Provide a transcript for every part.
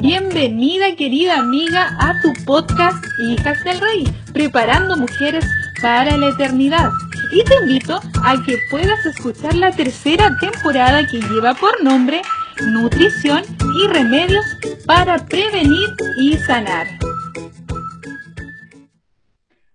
Bienvenida querida amiga a tu podcast Hijas del Rey, preparando mujeres para la eternidad. Y te invito a que puedas escuchar la tercera temporada que lleva por nombre Nutrición y Remedios para Prevenir y Sanar.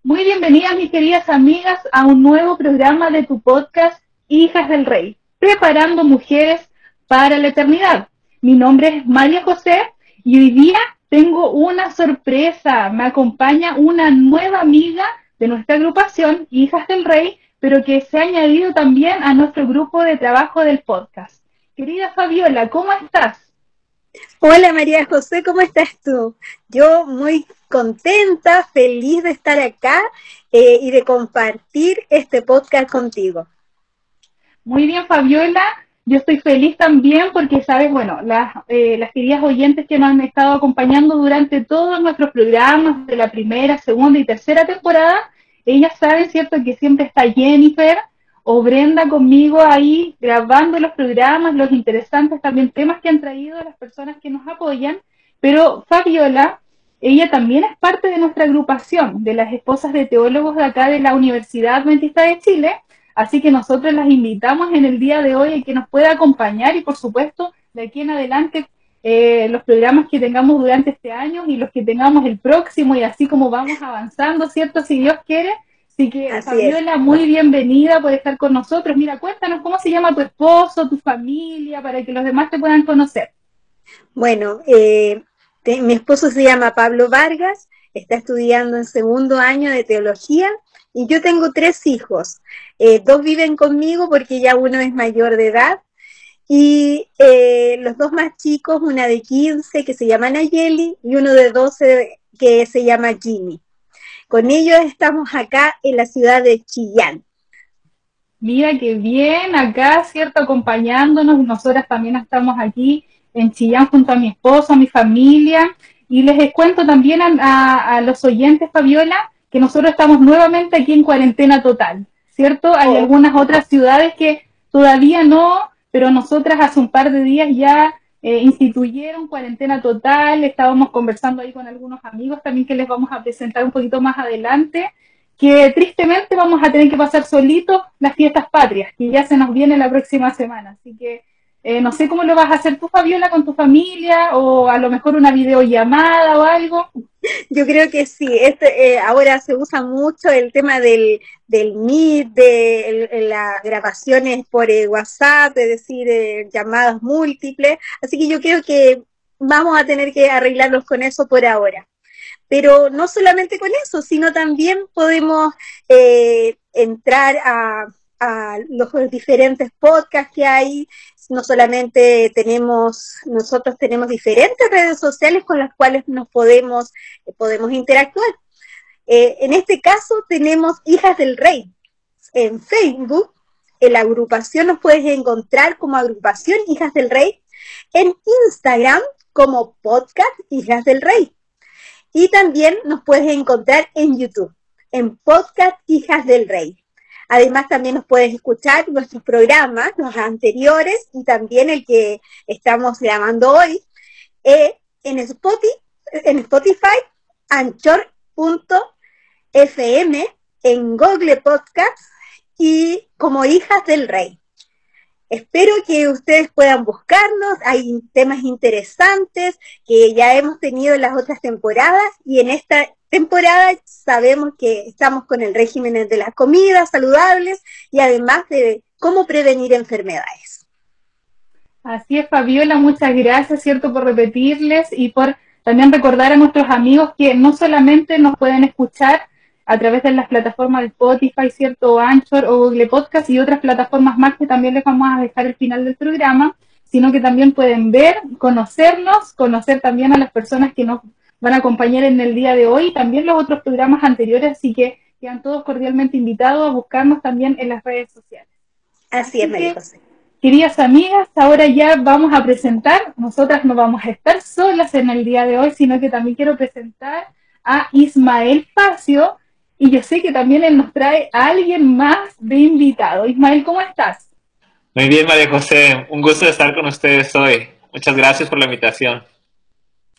Muy bienvenidas mis queridas amigas a un nuevo programa de tu podcast Hijas del Rey, preparando mujeres para la eternidad. Mi nombre es María José y hoy día tengo una sorpresa. Me acompaña una nueva amiga de nuestra agrupación, Hijas del Rey, pero que se ha añadido también a nuestro grupo de trabajo del podcast. Querida Fabiola, ¿cómo estás? Hola María José, ¿cómo estás tú? Yo muy contenta, feliz de estar acá eh, y de compartir este podcast contigo. Muy bien, Fabiola. Yo estoy feliz también porque, sabes, bueno, las, eh, las queridas oyentes que nos han estado acompañando durante todos nuestros programas de la primera, segunda y tercera temporada, ellas saben, ¿cierto?, que siempre está Jennifer o Brenda conmigo ahí grabando los programas, los interesantes también temas que han traído las personas que nos apoyan, pero Fabiola, ella también es parte de nuestra agrupación de las esposas de teólogos de acá de la Universidad Adventista de Chile, Así que nosotros las invitamos en el día de hoy a que nos pueda acompañar y por supuesto de aquí en adelante eh, los programas que tengamos durante este año y los que tengamos el próximo y así como vamos avanzando, ¿cierto? Si Dios quiere. Así que Fabiola, muy bienvenida por estar con nosotros. Mira, cuéntanos cómo se llama tu esposo, tu familia, para que los demás te puedan conocer. Bueno, eh, mi esposo se llama Pablo Vargas, está estudiando en segundo año de teología y yo tengo tres hijos. Eh, dos viven conmigo porque ya uno es mayor de edad. Y eh, los dos más chicos, una de 15 que se llama Nayeli y uno de 12 que se llama Jimmy. Con ellos estamos acá en la ciudad de Chillán. Mira qué bien, acá, ¿cierto? Acompañándonos. Nosotras también estamos aquí en Chillán junto a mi esposo, a mi familia. Y les cuento también a los oyentes, Fabiola, que nosotros estamos nuevamente aquí en cuarentena total, ¿cierto? Hay oh. algunas otras ciudades que todavía no, pero nosotras hace un par de días ya eh, instituyeron cuarentena total, estábamos conversando ahí con algunos amigos también que les vamos a presentar un poquito más adelante, que tristemente vamos a tener que pasar solitos las fiestas patrias, que ya se nos viene la próxima semana, así que eh, no sé cómo lo vas a hacer tú, Fabiola, con tu familia, o a lo mejor una videollamada o algo. Yo creo que sí, este, eh, ahora se usa mucho el tema del, del Meet, de las grabaciones por eh, WhatsApp, es decir, llamadas múltiples, así que yo creo que vamos a tener que arreglarnos con eso por ahora. Pero no solamente con eso, sino también podemos entrar a a los diferentes podcasts que hay. No solamente tenemos, nosotros tenemos diferentes redes sociales con las cuales nos podemos, podemos interactuar. Eh, en este caso tenemos Hijas del Rey. En Facebook, en la agrupación nos puedes encontrar como agrupación Hijas del Rey. En Instagram como podcast Hijas del Rey. Y también nos puedes encontrar en YouTube, en podcast Hijas del Rey. Además, también nos puedes escuchar nuestros programas, los anteriores y también el que estamos grabando hoy eh, en, Spotify, Anchor.fm, en Google Podcast y como Hijas del Rey. Espero que ustedes puedan buscarnos, hay temas interesantes que ya hemos tenido en las otras temporadas y en esta temporada sabemos que estamos con el régimen de las comidas saludables y además de cómo prevenir enfermedades. Así es, Fabiola, muchas gracias, ¿cierto?, por repetirles y por también recordar a nuestros amigos que no solamente nos pueden escuchar a través de las plataformas de Spotify, ¿cierto?, Anchor o Google Podcast y otras plataformas más que también les vamos a dejar al final del programa, sino que también pueden ver, conocernos, conocer también a las personas que nos van a acompañar en el día de hoy y también los otros programas anteriores, así que quedan todos cordialmente invitados a buscarnos también en las redes sociales. Así, es, María José. Queridas amigas, ahora ya vamos a presentar, nosotras no vamos a estar solas en el día de hoy, sino que también quiero presentar a Ismael Facio, y yo sé que también él nos trae a alguien más de invitado. Ismael, ¿cómo estás? Muy bien, María José, un gusto estar con ustedes hoy. Muchas gracias por la invitación.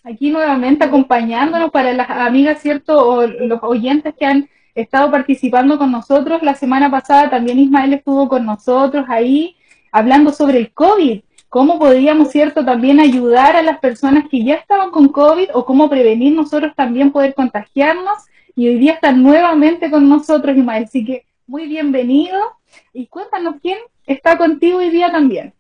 Aquí nuevamente acompañándonos para las amigas, ¿cierto? O los oyentes que han estado participando con nosotros. La semana pasada también Ismael estuvo con nosotros ahí hablando sobre el COVID. Cómo podríamos, ¿cierto?, también ayudar a las personas que ya estaban con COVID o cómo prevenir nosotros también poder contagiarnos. Y hoy día está nuevamente con nosotros Ismael. Así que muy bienvenido. Y cuéntanos quién está contigo hoy día también.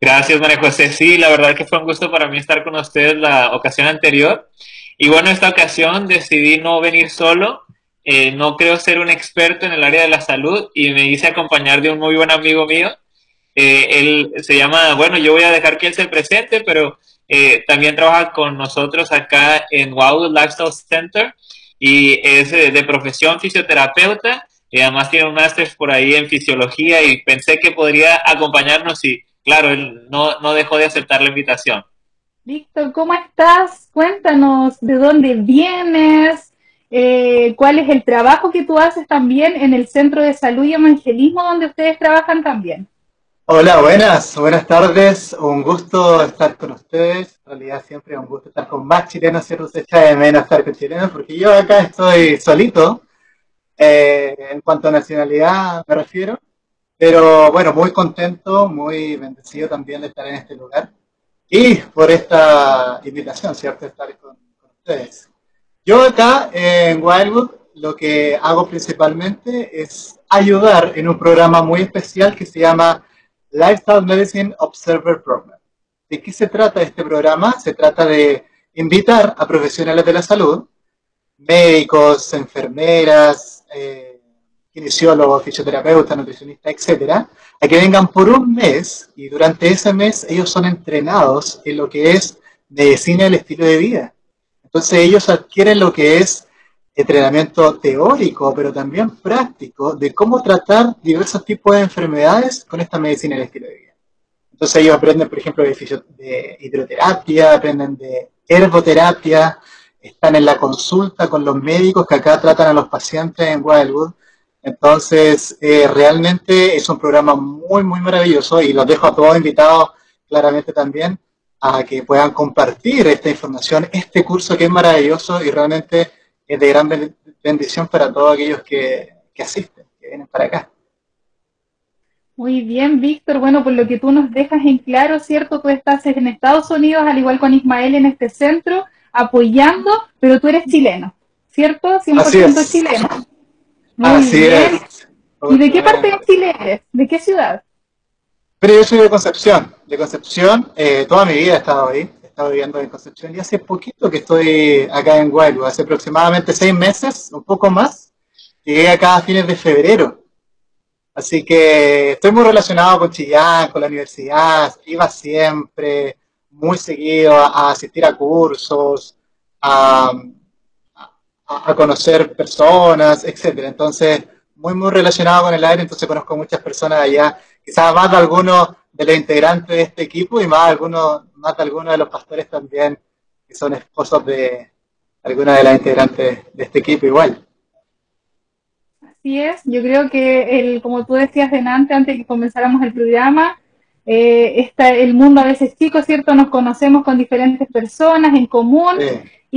Gracias, María José. Sí, la verdad que fue un gusto para mí estar con ustedes la ocasión anterior. Y bueno, esta ocasión decidí no venir solo. Eh, no creo ser un experto en el área de la salud y me hice acompañar de un muy buen amigo mío. Eh, él se llama, bueno, yo voy a dejar que él se presente, pero eh, también trabaja con nosotros acá en Wow Lifestyle Center y es de profesión fisioterapeuta y además tiene un máster por ahí en fisiología y pensé que podría acompañarnos y claro, él no, no dejó de aceptar la invitación. Víctor, ¿cómo estás? Cuéntanos de dónde vienes, eh, cuál es el trabajo que tú haces también en el Centro de Salud y Evangelismo donde ustedes trabajan también. Hola, buenas, buenas tardes, un gusto estar con ustedes, en realidad siempre es un gusto estar con más chilenos, ¿cierto? Se echa de menos estar con chilenos, porque yo acá estoy solito, eh, en cuanto a nacionalidad me refiero, pero bueno, muy contento, muy bendecido también de estar en este lugar y por esta invitación, ¿cierto? Estar con, ustedes. Yo acá en Wildwood lo que hago principalmente es ayudar en un programa muy especial que se llama Lifestyle Medicine Observer Program. ¿De qué se trata este programa? Se trata de invitar a profesionales de la salud, médicos, enfermeras, eh, kinesiólogos, fisioterapeutas, nutricionistas, etcétera, a que vengan por un mes y durante ese mes ellos son entrenados en lo que es medicina del estilo de vida. Entonces ellos adquieren lo que es entrenamiento teórico, pero también práctico, de cómo tratar diversos tipos de enfermedades con esta medicina del estilo de vida. Entonces ellos aprenden, por ejemplo, de, de hidroterapia, aprenden de herboterapia, están en la consulta con los médicos que acá tratan a los pacientes en Wildwood, entonces, eh, realmente es un programa muy, muy maravilloso y los dejo a todos invitados claramente también a que puedan compartir esta información, este curso que es maravilloso y realmente es de gran bendición para todos aquellos que, asisten, que vienen para acá. Muy bien, Víctor. Bueno, por lo que tú nos dejas en claro, ¿cierto? Tú estás en Estados Unidos, al igual con Ismael en este centro, apoyando, pero tú eres chileno, ¿cierto? 100% chileno. Así es. ¿Y de qué parte de Chile eres? ¿De qué ciudad? Pero yo soy de Concepción. De Concepción, eh, toda mi vida he estado ahí. He estado viviendo en Concepción y hace poquito que estoy acá en Guaylu, hace aproximadamente seis meses, un poco más. Llegué acá a fines de febrero. Así que estoy muy relacionado con Chillán, con la universidad, iba siempre, muy seguido a asistir a cursos, a, a, conocer personas, etcétera. Entonces, muy, muy relacionado con el aire, entonces conozco muchas personas allá, quizás más de algunos de los integrantes de este equipo y más, algunos, más de algunos de los pastores también, que son esposos de algunas de las integrantes de este equipo igual. Así es, yo creo que, el, como tú decías delante, antes de que comenzáramos el programa, eh, está el mundo a veces chico, ¿cierto? Nos conocemos con diferentes personas en común.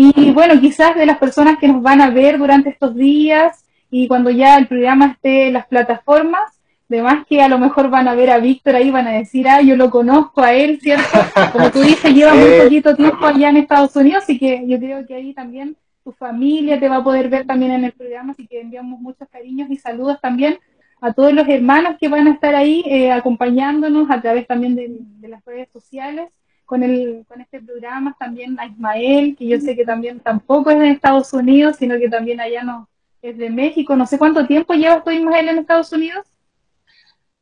Y bueno, quizás de las personas que nos van a ver durante estos días y cuando ya el programa esté en las plataformas, además que a lo mejor van a ver a Víctor ahí, van a decir, ah, yo lo conozco a él, ¿cierto? Como tú dices, lleva muy poquito tiempo allá en Estados Unidos, así que yo creo que ahí también tu familia te va a poder ver también en el programa, así que enviamos muchos cariños y saludos también a todos los hermanos que van a estar ahí eh, acompañándonos a través también de las redes sociales con, el, con este programa, también a Ismael, que yo sé que también tampoco es de Estados Unidos, sino que también allá no es de México. No sé cuánto tiempo llevas tú, Ismael, en Estados Unidos.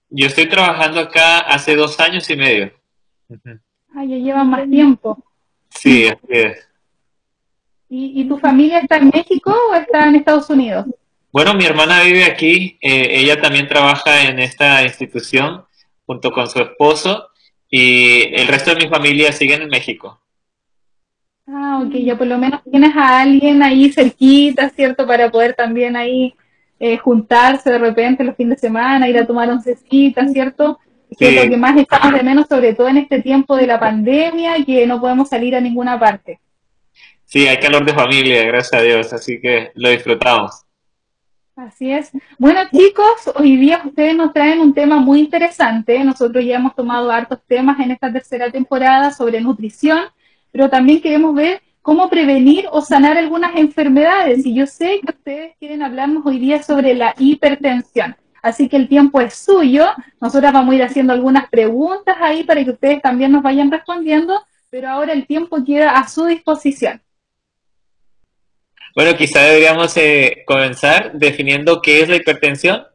Yo estoy trabajando acá hace dos años y medio. Ah, ya lleva más tiempo. Sí, así es. ¿Y, ¿Y, tu familia está en México o está en Estados Unidos? Bueno, mi hermana vive aquí, eh, ella también trabaja en esta institución junto con su esposo y el resto de mi familia siguen en México. Ah, ok, ya por lo menos tienes a alguien ahí cerquita, ¿cierto? Para poder también ahí eh, juntarse de repente los fines de semana, ir a tomar oncecitas, ¿cierto? que es lo que más echamos de menos, sobre todo en este tiempo de la pandemia, que no podemos salir a ninguna parte. Sí, hay calor de familia, gracias a Dios, así que lo disfrutamos. Así es. Bueno, chicos, hoy día ustedes nos traen un tema muy interesante. Nosotros ya hemos tomado hartos temas en esta tercera temporada sobre nutrición, pero también queremos ver cómo prevenir o sanar algunas enfermedades. Y yo sé que ustedes quieren hablarnos hoy día sobre la hipertensión. Así que el tiempo es suyo. Nosotras vamos a ir haciendo algunas preguntas ahí para que ustedes también nos vayan respondiendo, pero ahora el tiempo queda a su disposición. Bueno, quizá deberíamos eh, comenzar definiendo qué es la hipertensión.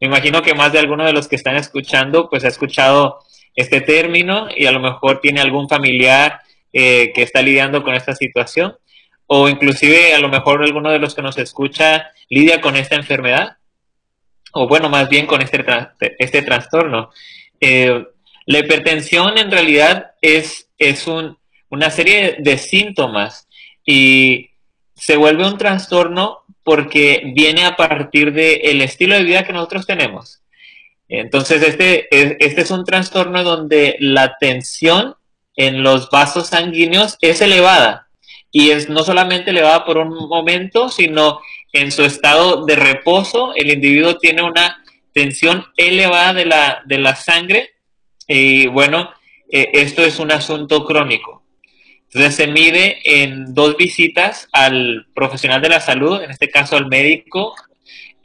Me imagino que más de alguno de los que están escuchando, pues ha escuchado este término y a lo mejor tiene algún familiar eh, que está lidiando con esta situación o inclusive a lo mejor alguno de los que nos escucha lidia con esta enfermedad o bueno, más bien con este, este trastorno. Eh, la hipertensión en realidad es, es un, una serie de síntomas y se vuelve un trastorno porque viene a partir del estilo de vida que nosotros tenemos. Entonces, este, este es un trastorno donde la tensión en los vasos sanguíneos es elevada y es no solamente elevada por un momento, sino en su estado de reposo, el individuo tiene una tensión elevada de la, de la sangre y bueno, eh, esto es un asunto crónico. Entonces se mide en dos visitas al profesional de la salud, en este caso al médico,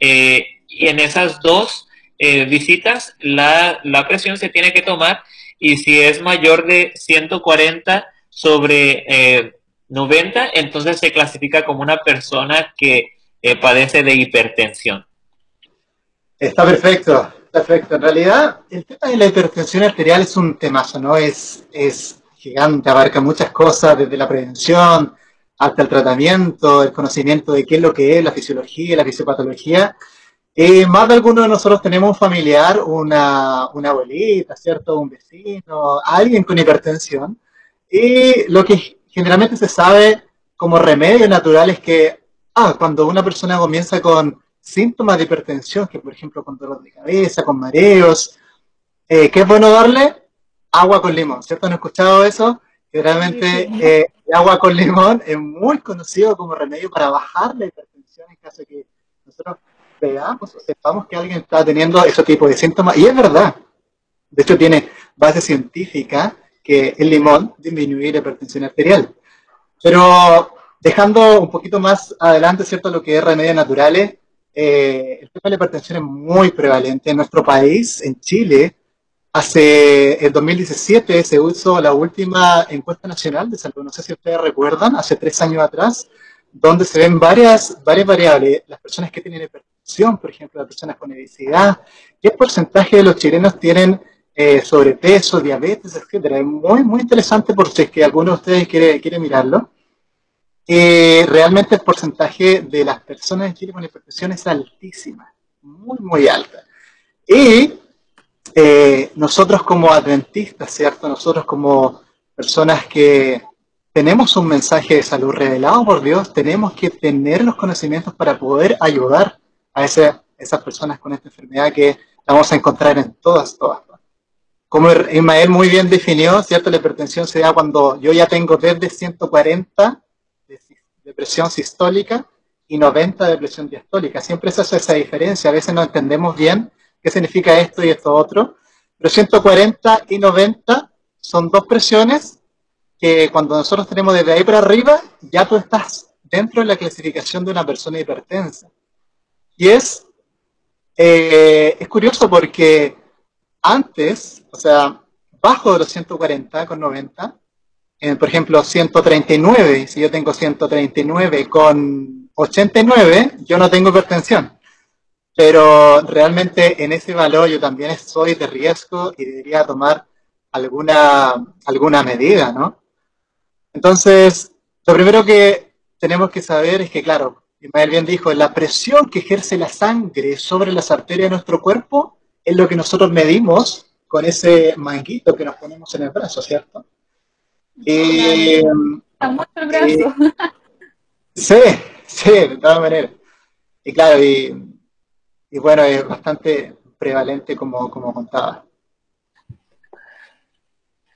eh, y en esas dos eh, visitas la, presión se tiene que tomar y si es mayor de 140 sobre 90, eh, entonces se clasifica como una persona que padece de hipertensión. Está perfecto, perfecto. En realidad, el tema de la hipertensión arterial es un temazo, ¿no? Es, es gigante, abarca muchas cosas, desde la prevención hasta el tratamiento, el conocimiento de qué es lo que es la fisiología, la fisiopatología. Eh, más de algunos de nosotros tenemos un familiar, una, una abuelita, ¿cierto? Un vecino, alguien con hipertensión. Y lo que generalmente se sabe como remedio natural es que ah, cuando una persona comienza con síntomas de hipertensión, que por ejemplo con dolor de cabeza, con mareos, eh, ¿qué es bueno darle? Agua con limón, ¿cierto? ¿Han escuchado eso? Que realmente eh, el agua con limón es muy conocido como remedio para bajar la hipertensión en caso de que nosotros veamos o sepamos que alguien está teniendo ese tipo de síntomas. Y es verdad. De hecho, tiene base científica que el limón disminuye la hipertensión arterial. Pero dejando un poquito más adelante, ¿cierto? Lo que es remedios naturales, eh, el tema de la hipertensión es muy prevalente en nuestro país, en Chile. Hace el 2017 se hizo la última encuesta nacional de salud, no sé si ustedes recuerdan, hace tres años atrás, donde se ven varias, varias variables. Las personas que tienen hipertensión, por ejemplo, las personas con obesidad, qué porcentaje de los chilenos tienen eh, sobrepeso, diabetes, etcétera. Es muy, muy interesante por si es que alguno de ustedes quiere, quiere mirarlo. Eh, realmente el porcentaje de las personas en Chile con hipertensión es altísima, muy, muy alta. Y eh, nosotros como adventistas, ¿cierto? Nosotros como personas que tenemos un mensaje de salud revelado por Dios, tenemos que tener los conocimientos para poder ayudar a esas personas con esta enfermedad que vamos a encontrar en todas, todas. Como Ismael muy bien definió, ¿cierto? La hipertensión se da cuando yo ya tengo desde 140 de, presión sistólica y 90 de presión diastólica. Siempre se hace esa diferencia, a veces no entendemos bien qué significa esto y esto otro. Pero 140 y 90 son dos presiones que cuando nosotros tenemos desde ahí para arriba, ya tú estás dentro de la clasificación de una persona hipertensa. Y es, eh, es curioso porque antes, o sea, bajo de los 140 con 90, por ejemplo, 139, si yo tengo 139 con 89, yo no tengo hipertensión. Pero realmente en ese valor yo también soy de riesgo y debería tomar alguna, alguna medida, ¿no? Entonces, lo primero que tenemos que saber es que, claro, Ismael bien dijo, la presión que ejerce la sangre sobre las arterias de nuestro cuerpo es lo que nosotros medimos con ese manguito que nos ponemos en el brazo, ¿cierto? Y, mucho el brazo. Eh, sí, sí, de todas maneras. Y claro, y y bueno, es bastante prevalente como, como contaba.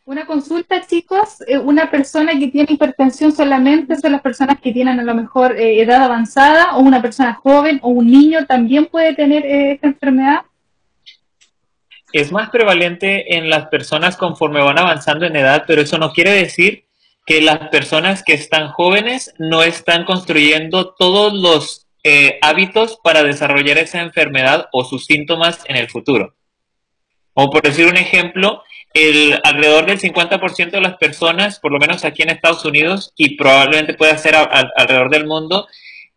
Una consulta, chicos, eh, una persona que tiene hipertensión solamente son las personas que tienen a lo mejor eh, edad avanzada o una persona joven o un niño también puede tener eh, esta enfermedad. Es más prevalente en las personas conforme van avanzando en edad, pero eso no quiere decir que las personas que están jóvenes no están construyendo todos los hábitos para desarrollar esa enfermedad o sus síntomas en el futuro. O por decir un ejemplo, el, alrededor del 50% de las personas, por lo menos aquí en Estados Unidos y probablemente pueda ser alrededor del mundo,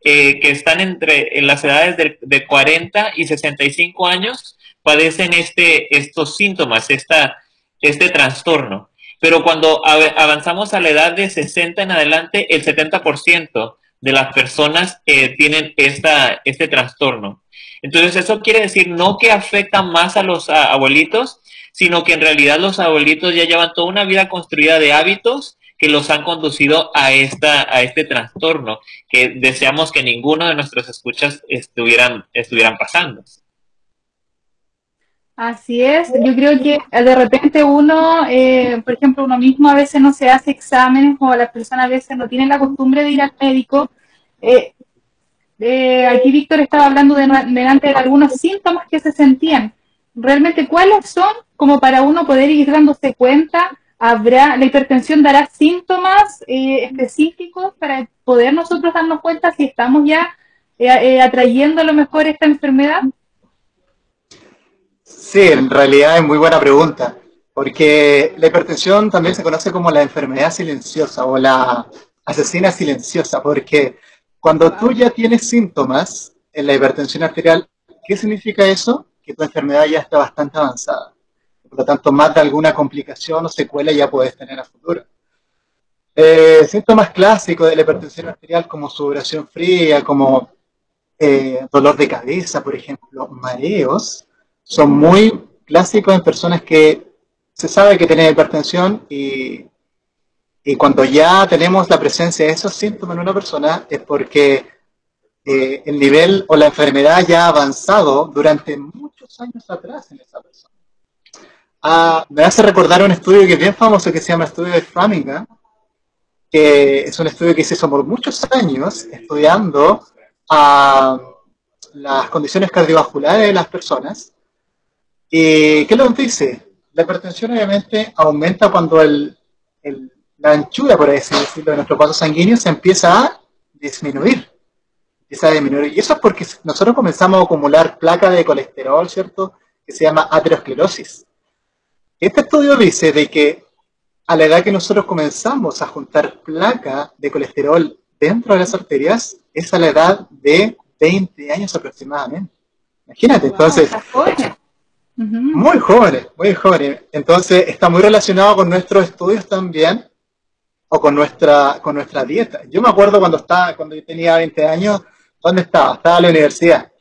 eh, que están entre en las edades de, 40 y 65 años, padecen este, estos síntomas, esta, este trastorno. Pero cuando avanzamos a la edad de 60 en adelante, el 70% de las personas eh, tienen esta, este trastorno. Entonces, eso quiere decir no que afecta más a los abuelitos, sino que en realidad los abuelitos ya llevan toda una vida construida de hábitos que los han conducido a, esta, a este trastorno que deseamos que ninguno de nuestros escuchas estuvieran, estuvieran pasando. Así es, yo creo que de repente uno, eh, por ejemplo, uno mismo a veces no se hace exámenes o las personas a veces no tienen la costumbre de ir al médico. Eh, eh, aquí Víctor estaba hablando de, delante de algunos síntomas que se sentían realmente cuáles son como para uno poder ir dándose cuenta, habrá, la hipertensión dará síntomas eh, específicos para poder nosotros darnos cuenta si estamos ya atrayendo a lo mejor esta enfermedad. Sí, en realidad es muy buena pregunta, porque la hipertensión también se conoce como la enfermedad silenciosa o la asesina silenciosa, porque cuando tú ya tienes síntomas en la hipertensión arterial, ¿qué significa eso? que tu enfermedad ya está bastante avanzada. Por lo tanto, más de alguna complicación o secuela ya puedes tener a futuro. Eh, síntomas clásicos de la hipertensión arterial como sudoración fría, como eh, dolor de cabeza, por ejemplo, mareos, son muy clásicos en personas que se sabe que tienen hipertensión y, y cuando ya tenemos la presencia de esos síntomas en una persona es porque eh, el nivel o la enfermedad ya ha avanzado durante muchos años atrás en esa persona. Ah, me hace recordar un estudio que es bien famoso que se llama Estudio de Framingham, que es un estudio que se hizo por muchos años estudiando ah, las condiciones cardiovasculares de las personas. ¿Y qué nos dice? La hipertensión obviamente aumenta cuando el, la anchura, por así decirlo, de nuestro vaso sanguíneo se empieza a disminuir. Y eso es porque nosotros comenzamos a acumular placa de colesterol, ¿cierto? Que se llama aterosclerosis. Este estudio dice de que a la edad que nosotros comenzamos a juntar placa de colesterol dentro de las arterias, es a la edad de 20 años aproximadamente. Imagínate, entonces... Muy jóvenes, muy jóvenes. Entonces está muy relacionado con nuestros estudios también o con nuestra, con nuestra dieta. Yo me acuerdo cuando estaba, cuando yo tenía 20 años, ¿Dónde estaba? Estaba en la universidad.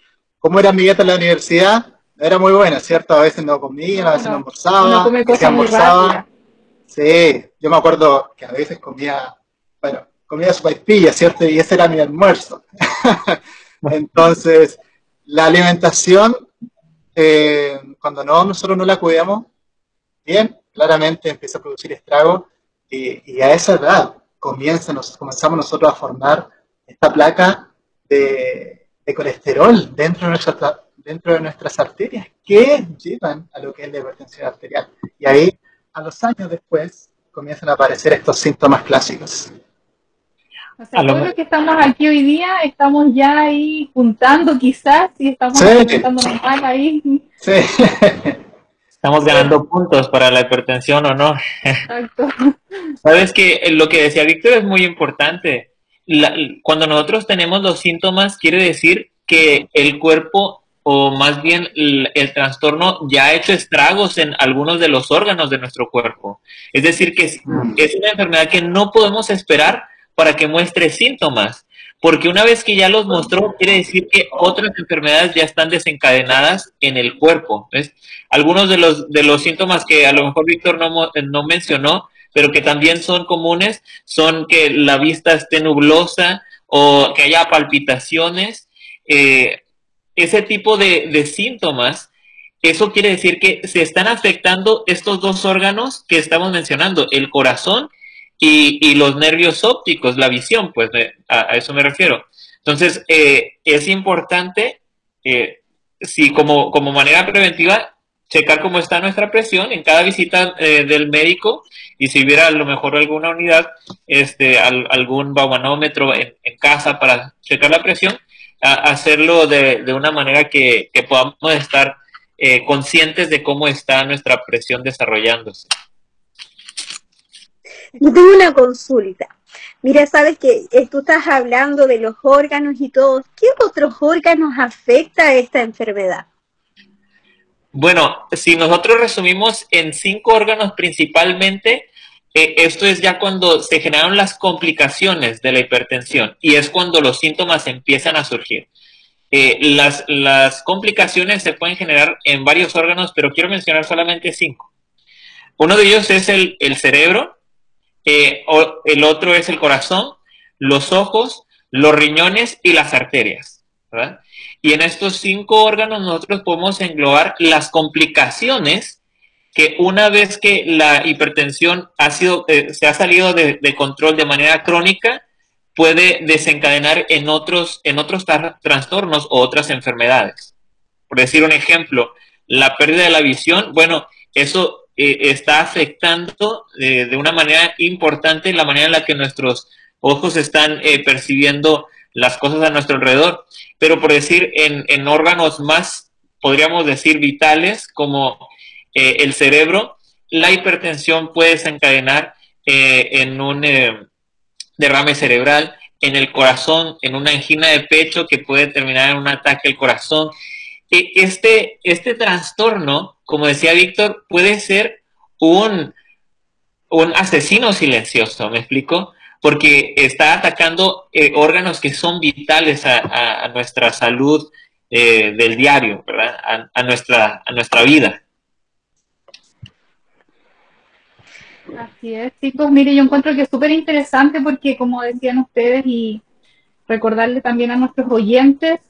¿Cómo era mi dieta en la universidad? Era muy buena, ¿cierto? A veces no comía, a veces no almorzaba. No come cosas almorzaba. Sí, yo me acuerdo que a veces comía, bueno, comía sopaipilla, ¿cierto? Y ese era mi almuerzo. Entonces, la alimentación, eh, cuando no, nosotros no la cuidamos bien, claramente empieza a producir estragos y, a esa edad comienza, nos, comenzamos nosotros a formar esta placa de, colesterol dentro de, dentro de nuestras arterias que llevan a lo que es la hipertensión arterial. Y ahí, a los años después, comienzan a aparecer estos síntomas clásicos. O sea, todo lo que estamos aquí hoy día, estamos ya ahí juntando quizás, y estamos juntando mal ahí. Sí. Estamos ganando puntos para la hipertensión o no. Exacto. Sabes que lo que decía Víctor es muy importante cuando nosotros tenemos los síntomas, quiere decir que el cuerpo o más bien el, trastorno ya ha hecho estragos en algunos de los órganos de nuestro cuerpo. Es decir, que es, mm. es una enfermedad que no podemos esperar para que muestre síntomas, porque una vez que ya los mostró, quiere decir que otras enfermedades ya están desencadenadas en el cuerpo. Algunos de los, de los síntomas que a lo mejor Víctor no, no mencionó pero que también son comunes, son que la vista esté nublosa o que haya palpitaciones. Eh, ese tipo de, síntomas eso quiere decir que se están afectando estos dos órganos que estamos mencionando, el corazón y, los nervios ópticos, la visión, pues a, eso me refiero. Entonces, eh, es importante, eh, si como, como manera preventiva, checar cómo está nuestra presión en cada visita eh, del médico y si hubiera a lo mejor alguna unidad, este, algún baumanómetro en, casa para checar la presión, hacerlo de, de, una manera que, que podamos estar eh, conscientes de cómo está nuestra presión desarrollándose. Tengo una consulta. Mira, sabes que eh, tú estás hablando de los órganos y todo. ¿Qué otros órganos afecta esta enfermedad? Bueno, si nosotros resumimos en cinco órganos principalmente, eh, esto es ya cuando se generan las complicaciones de la hipertensión y es cuando los síntomas empiezan a surgir. Eh, las, las complicaciones se pueden generar en varios órganos, pero quiero mencionar solamente cinco. Uno de ellos es el, cerebro, eh, el otro es el corazón, los ojos, los riñones y las arterias. Y en estos cinco órganos nosotros podemos englobar las complicaciones que una vez que la hipertensión ha sido, eh, se ha salido de, control de manera crónica, puede desencadenar en otros, en otros trastornos o otras enfermedades. Por decir un ejemplo, la pérdida de la visión, bueno, eso eh, está afectando eh, de una manera importante la manera en la que nuestros ojos están percibiendo las cosas a nuestro alrededor. Pero por decir, en, en órganos más, podríamos decir, vitales, como eh, el cerebro, la hipertensión puede desencadenar eh, en un eh, derrame cerebral, en el corazón, en una angina de pecho que puede terminar en un ataque al corazón. Este, este trastorno, como decía Víctor, puede ser un, un asesino silencioso, ¿me explico? Porque está atacando órganos que son vitales a, nuestra salud del diario, ¿verdad? A, nuestra, a nuestra vida. Así es, chicos. Mire, yo encuentro que es súper interesante porque, como decían ustedes, y recordarle también a nuestros oyentes,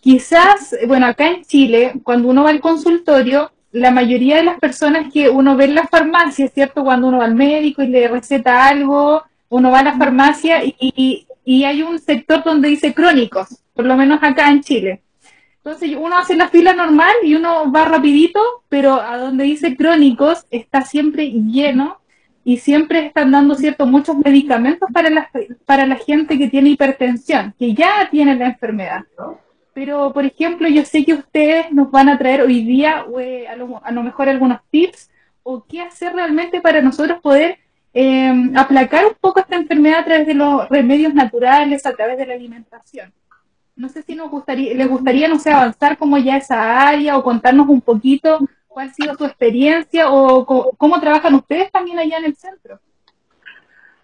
quizás, bueno, acá en Chile, cuando uno va al consultorio, la mayoría de las personas que uno ve en la farmacia, es cierto, cuando uno va al médico y le receta algo, uno va a la farmacia y, y hay un sector donde dice crónicos, por lo menos acá en Chile. Entonces uno hace la fila normal y uno va rapidito, pero a donde dice crónicos está siempre lleno y siempre están dando cierto muchos medicamentos para la, para la gente que tiene hipertensión, que ya tiene la enfermedad. Pero, por ejemplo, yo sé que ustedes nos van a traer hoy día eh, a, lo, mejor algunos tips o qué hacer realmente para nosotros poder em, aplacar un poco esta enfermedad a través de los remedios naturales, a través de la alimentación. No sé si nos gustaría, les gustaría, no sé, avanzar como ya esa área o contarnos un poquito ¿Cuál ha sido tu experiencia o cómo, trabajan ustedes también allá en el centro?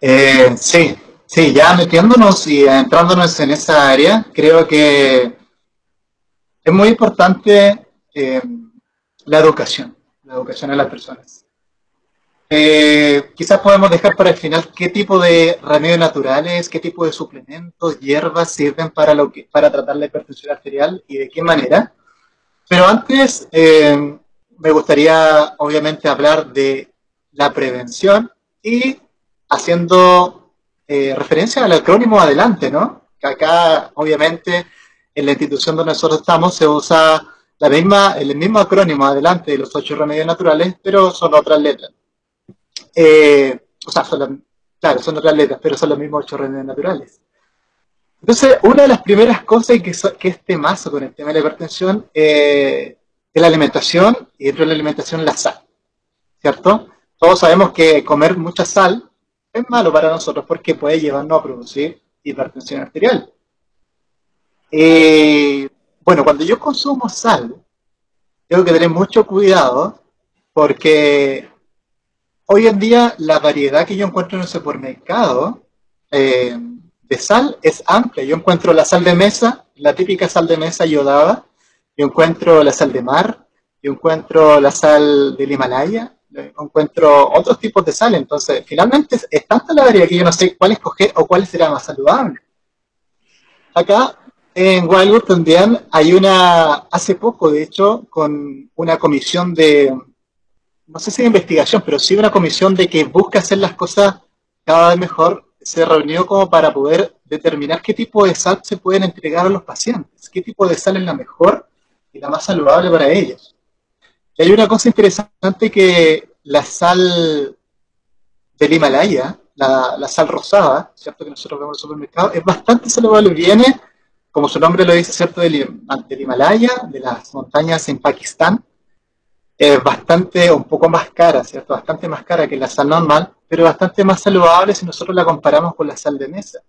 Eh, sí, sí, ya metiéndonos y entrándonos en esa área, creo que es muy importante eh, la educación, la educación a las personas. Eh, quizás podemos dejar para el final qué tipo de remedios naturales, qué tipo de suplementos, hierbas sirven para, lo que, para tratar la hipertensión arterial y de qué manera. Pero antes, eh, me gustaría obviamente hablar de la prevención y haciendo eh, referencia al acrónimo adelante, ¿no? Que acá obviamente en la institución donde nosotros estamos se usa la misma, el mismo acrónimo adelante de los ocho remedios naturales, pero son otras letras. Eh, o sea, son claro, son otras letras, pero son los mismos ocho remedios naturales. Entonces, una de las primeras cosas que, que es temazo con el tema de la hipertensión eh, la alimentación y dentro de la alimentación la sal, ¿cierto? Todos sabemos que comer mucha sal es malo para nosotros porque puede llevarnos a producir hipertensión arterial. Eh, bueno, cuando yo consumo sal, tengo que tener mucho cuidado porque hoy en día la variedad que yo encuentro en el supermercado eh, de sal es amplia. Yo encuentro la sal de mesa, la típica sal de mesa yodada, yo encuentro la sal de mar, yo encuentro la sal del Himalaya, encuentro otros tipos de sal. Entonces, finalmente es tanta la variedad que yo no sé cuál escoger o cuál será más saludable. Acá En Wildwood también hay una, hace poco de hecho, con una comisión de, no sé si de investigación, pero sí una comisión de que busca hacer las cosas cada vez mejor, se reunió como para poder determinar qué tipo de sal se pueden entregar a los pacientes, qué tipo de sal es la mejor y la más saludable para ellos. Y hay una cosa interesante que la sal del Himalaya, la, sal rosada, ¿cierto? Que nosotros vemos en el supermercado, es bastante saludable, viene, como su nombre lo dice, ¿cierto? Del, del Himalaya, de las montañas en Pakistán, es bastante, un poco más cara, ¿cierto? Bastante más cara que la sal normal, pero bastante más saludable si nosotros la comparamos con la sal de mesa.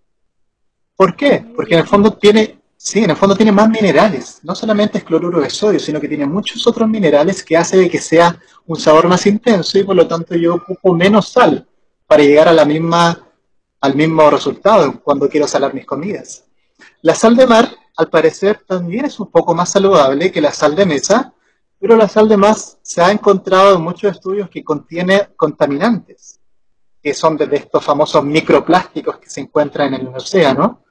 ¿Por qué? Porque en el fondo tiene, sí, en el fondo tiene más minerales. No solamente es cloruro de sodio, sino que tiene muchos otros minerales que hace que sea un sabor más intenso y por lo tanto yo ocupo menos sal para llegar a misma, al mismo resultado cuando quiero salar mis comidas. La sal de mar, al parecer, también es un poco más saludable que la sal de mesa, pero la sal de mar se ha encontrado en muchos estudios que contiene contaminantes, que son de estos famosos microplásticos que se encuentran en el océano,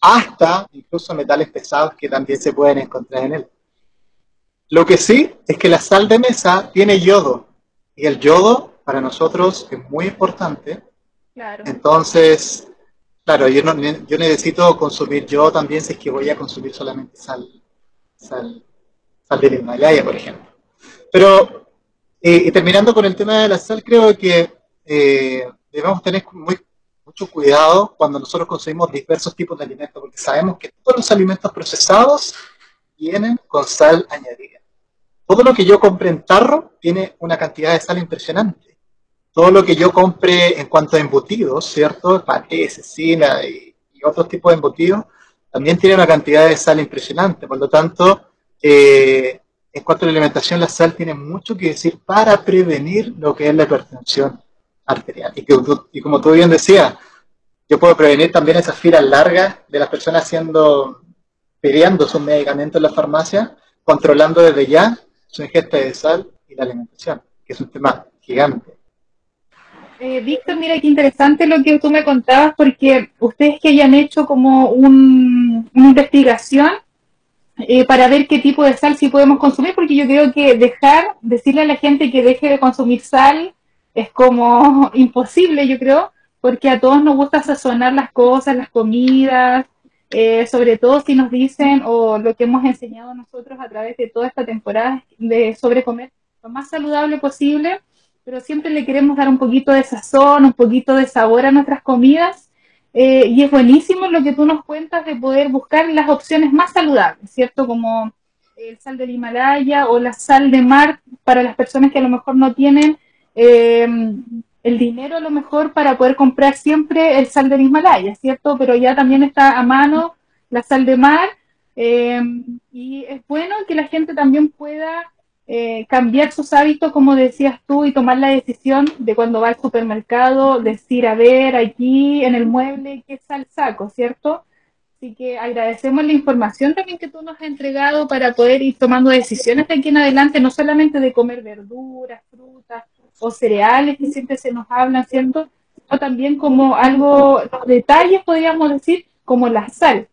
hasta incluso metales pesados que también se pueden encontrar en él. Lo que sí es que la sal de mesa tiene yodo, y el yodo para nosotros es muy importante. Entonces, claro, yo, no, yo necesito consumir yo también si es que voy a consumir solamente sal, sal, sal del Himalaya, por ejemplo. Pero, eh, terminando con el tema de la sal, creo que eh, debemos tener muy, mucho cuidado cuando nosotros consumimos diversos tipos de alimentos, porque sabemos que todos los alimentos procesados vienen con sal añadida. Todo lo que yo compre en tarro tiene una cantidad de sal impresionante todo lo que yo compre en cuanto a embutidos, ¿cierto? Paté, cecina y, otros tipos de embutidos, también tiene una cantidad de sal impresionante. Por lo tanto, eh, en cuanto a la alimentación, la sal tiene mucho que decir para prevenir lo que es la hipertensión arterial. Y, y como tú bien decías, yo puedo prevenir también esas filas largas de las personas haciendo, pidiendo sus medicamentos en la farmacia, controlando desde ya su ingesta de sal y la alimentación, que es un tema gigante. Eh, Víctor, mira qué interesante lo que tú me contabas, porque ustedes que hayan hecho como una investigación eh, para ver qué tipo de sal sí podemos consumir, porque yo creo que dejar, decirle a la gente que deje de consumir sal es como imposible, yo creo, porque a todos nos gusta sazonar las cosas, las comidas, eh, sobre todo si nos dicen, o lo que hemos enseñado nosotros a través de toda esta temporada de sobre comer lo más saludable posible pero siempre le queremos dar un poquito de sazón, un poquito de sabor a nuestras comidas. Eh, y es buenísimo lo que tú nos cuentas de poder buscar las opciones más saludables, ¿cierto? Como el sal del Himalaya o la sal de mar para las personas que a lo mejor no tienen eh, el dinero a lo mejor para poder comprar siempre el sal del Himalaya, ¿cierto? Pero ya también está a mano la sal de mar eh, y es bueno que la gente también pueda eh, cambiar sus hábitos, como decías tú, y tomar la decisión de cuando va al supermercado, decir, a ver, aquí en el mueble, ¿qué sal saco, cierto? Así que agradecemos la información también que tú nos has entregado para poder ir tomando decisiones de aquí en adelante, no solamente de comer verduras, frutas o cereales que siempre se nos hablan, ¿cierto? Sino también como algo, los detalles podríamos decir, como la sal.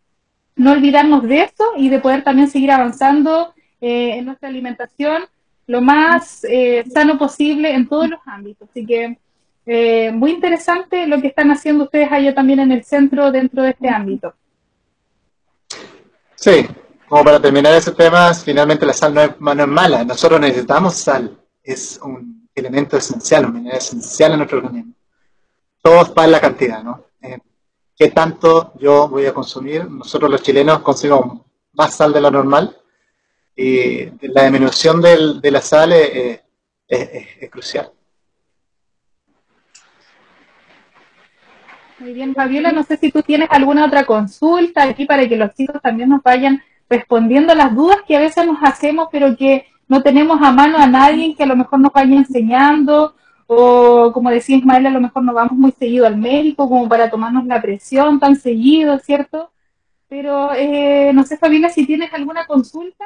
No olvidarnos de eso y de poder también seguir avanzando eh, en nuestra alimentación lo más eh, sano posible en todos los ámbitos. Así que eh, muy interesante lo que están haciendo ustedes allá también en el centro dentro de este ámbito. Sí, como para terminar ese tema, finalmente la sal no es, mala, nosotros necesitamos sal, es un elemento esencial, un mineral esencial en nuestro organismo. Todo en la cantidad, ¿no? ¿Qué tanto yo voy a consumir? Nosotros los chilenos consumimos más sal de lo normal, y la disminución del, de la sal es, crucial. Muy bien, Fabiola, no sé si tú tienes alguna otra consulta aquí para que los chicos también nos vayan respondiendo las dudas que a veces nos hacemos, pero que no tenemos a mano a nadie que a lo mejor nos vaya enseñando, o como decía Ismael, a lo mejor no vamos muy seguido al médico como para tomarnos la presión tan seguido, ¿cierto? Pero eh, no sé, Fabiola, si tienes alguna consulta.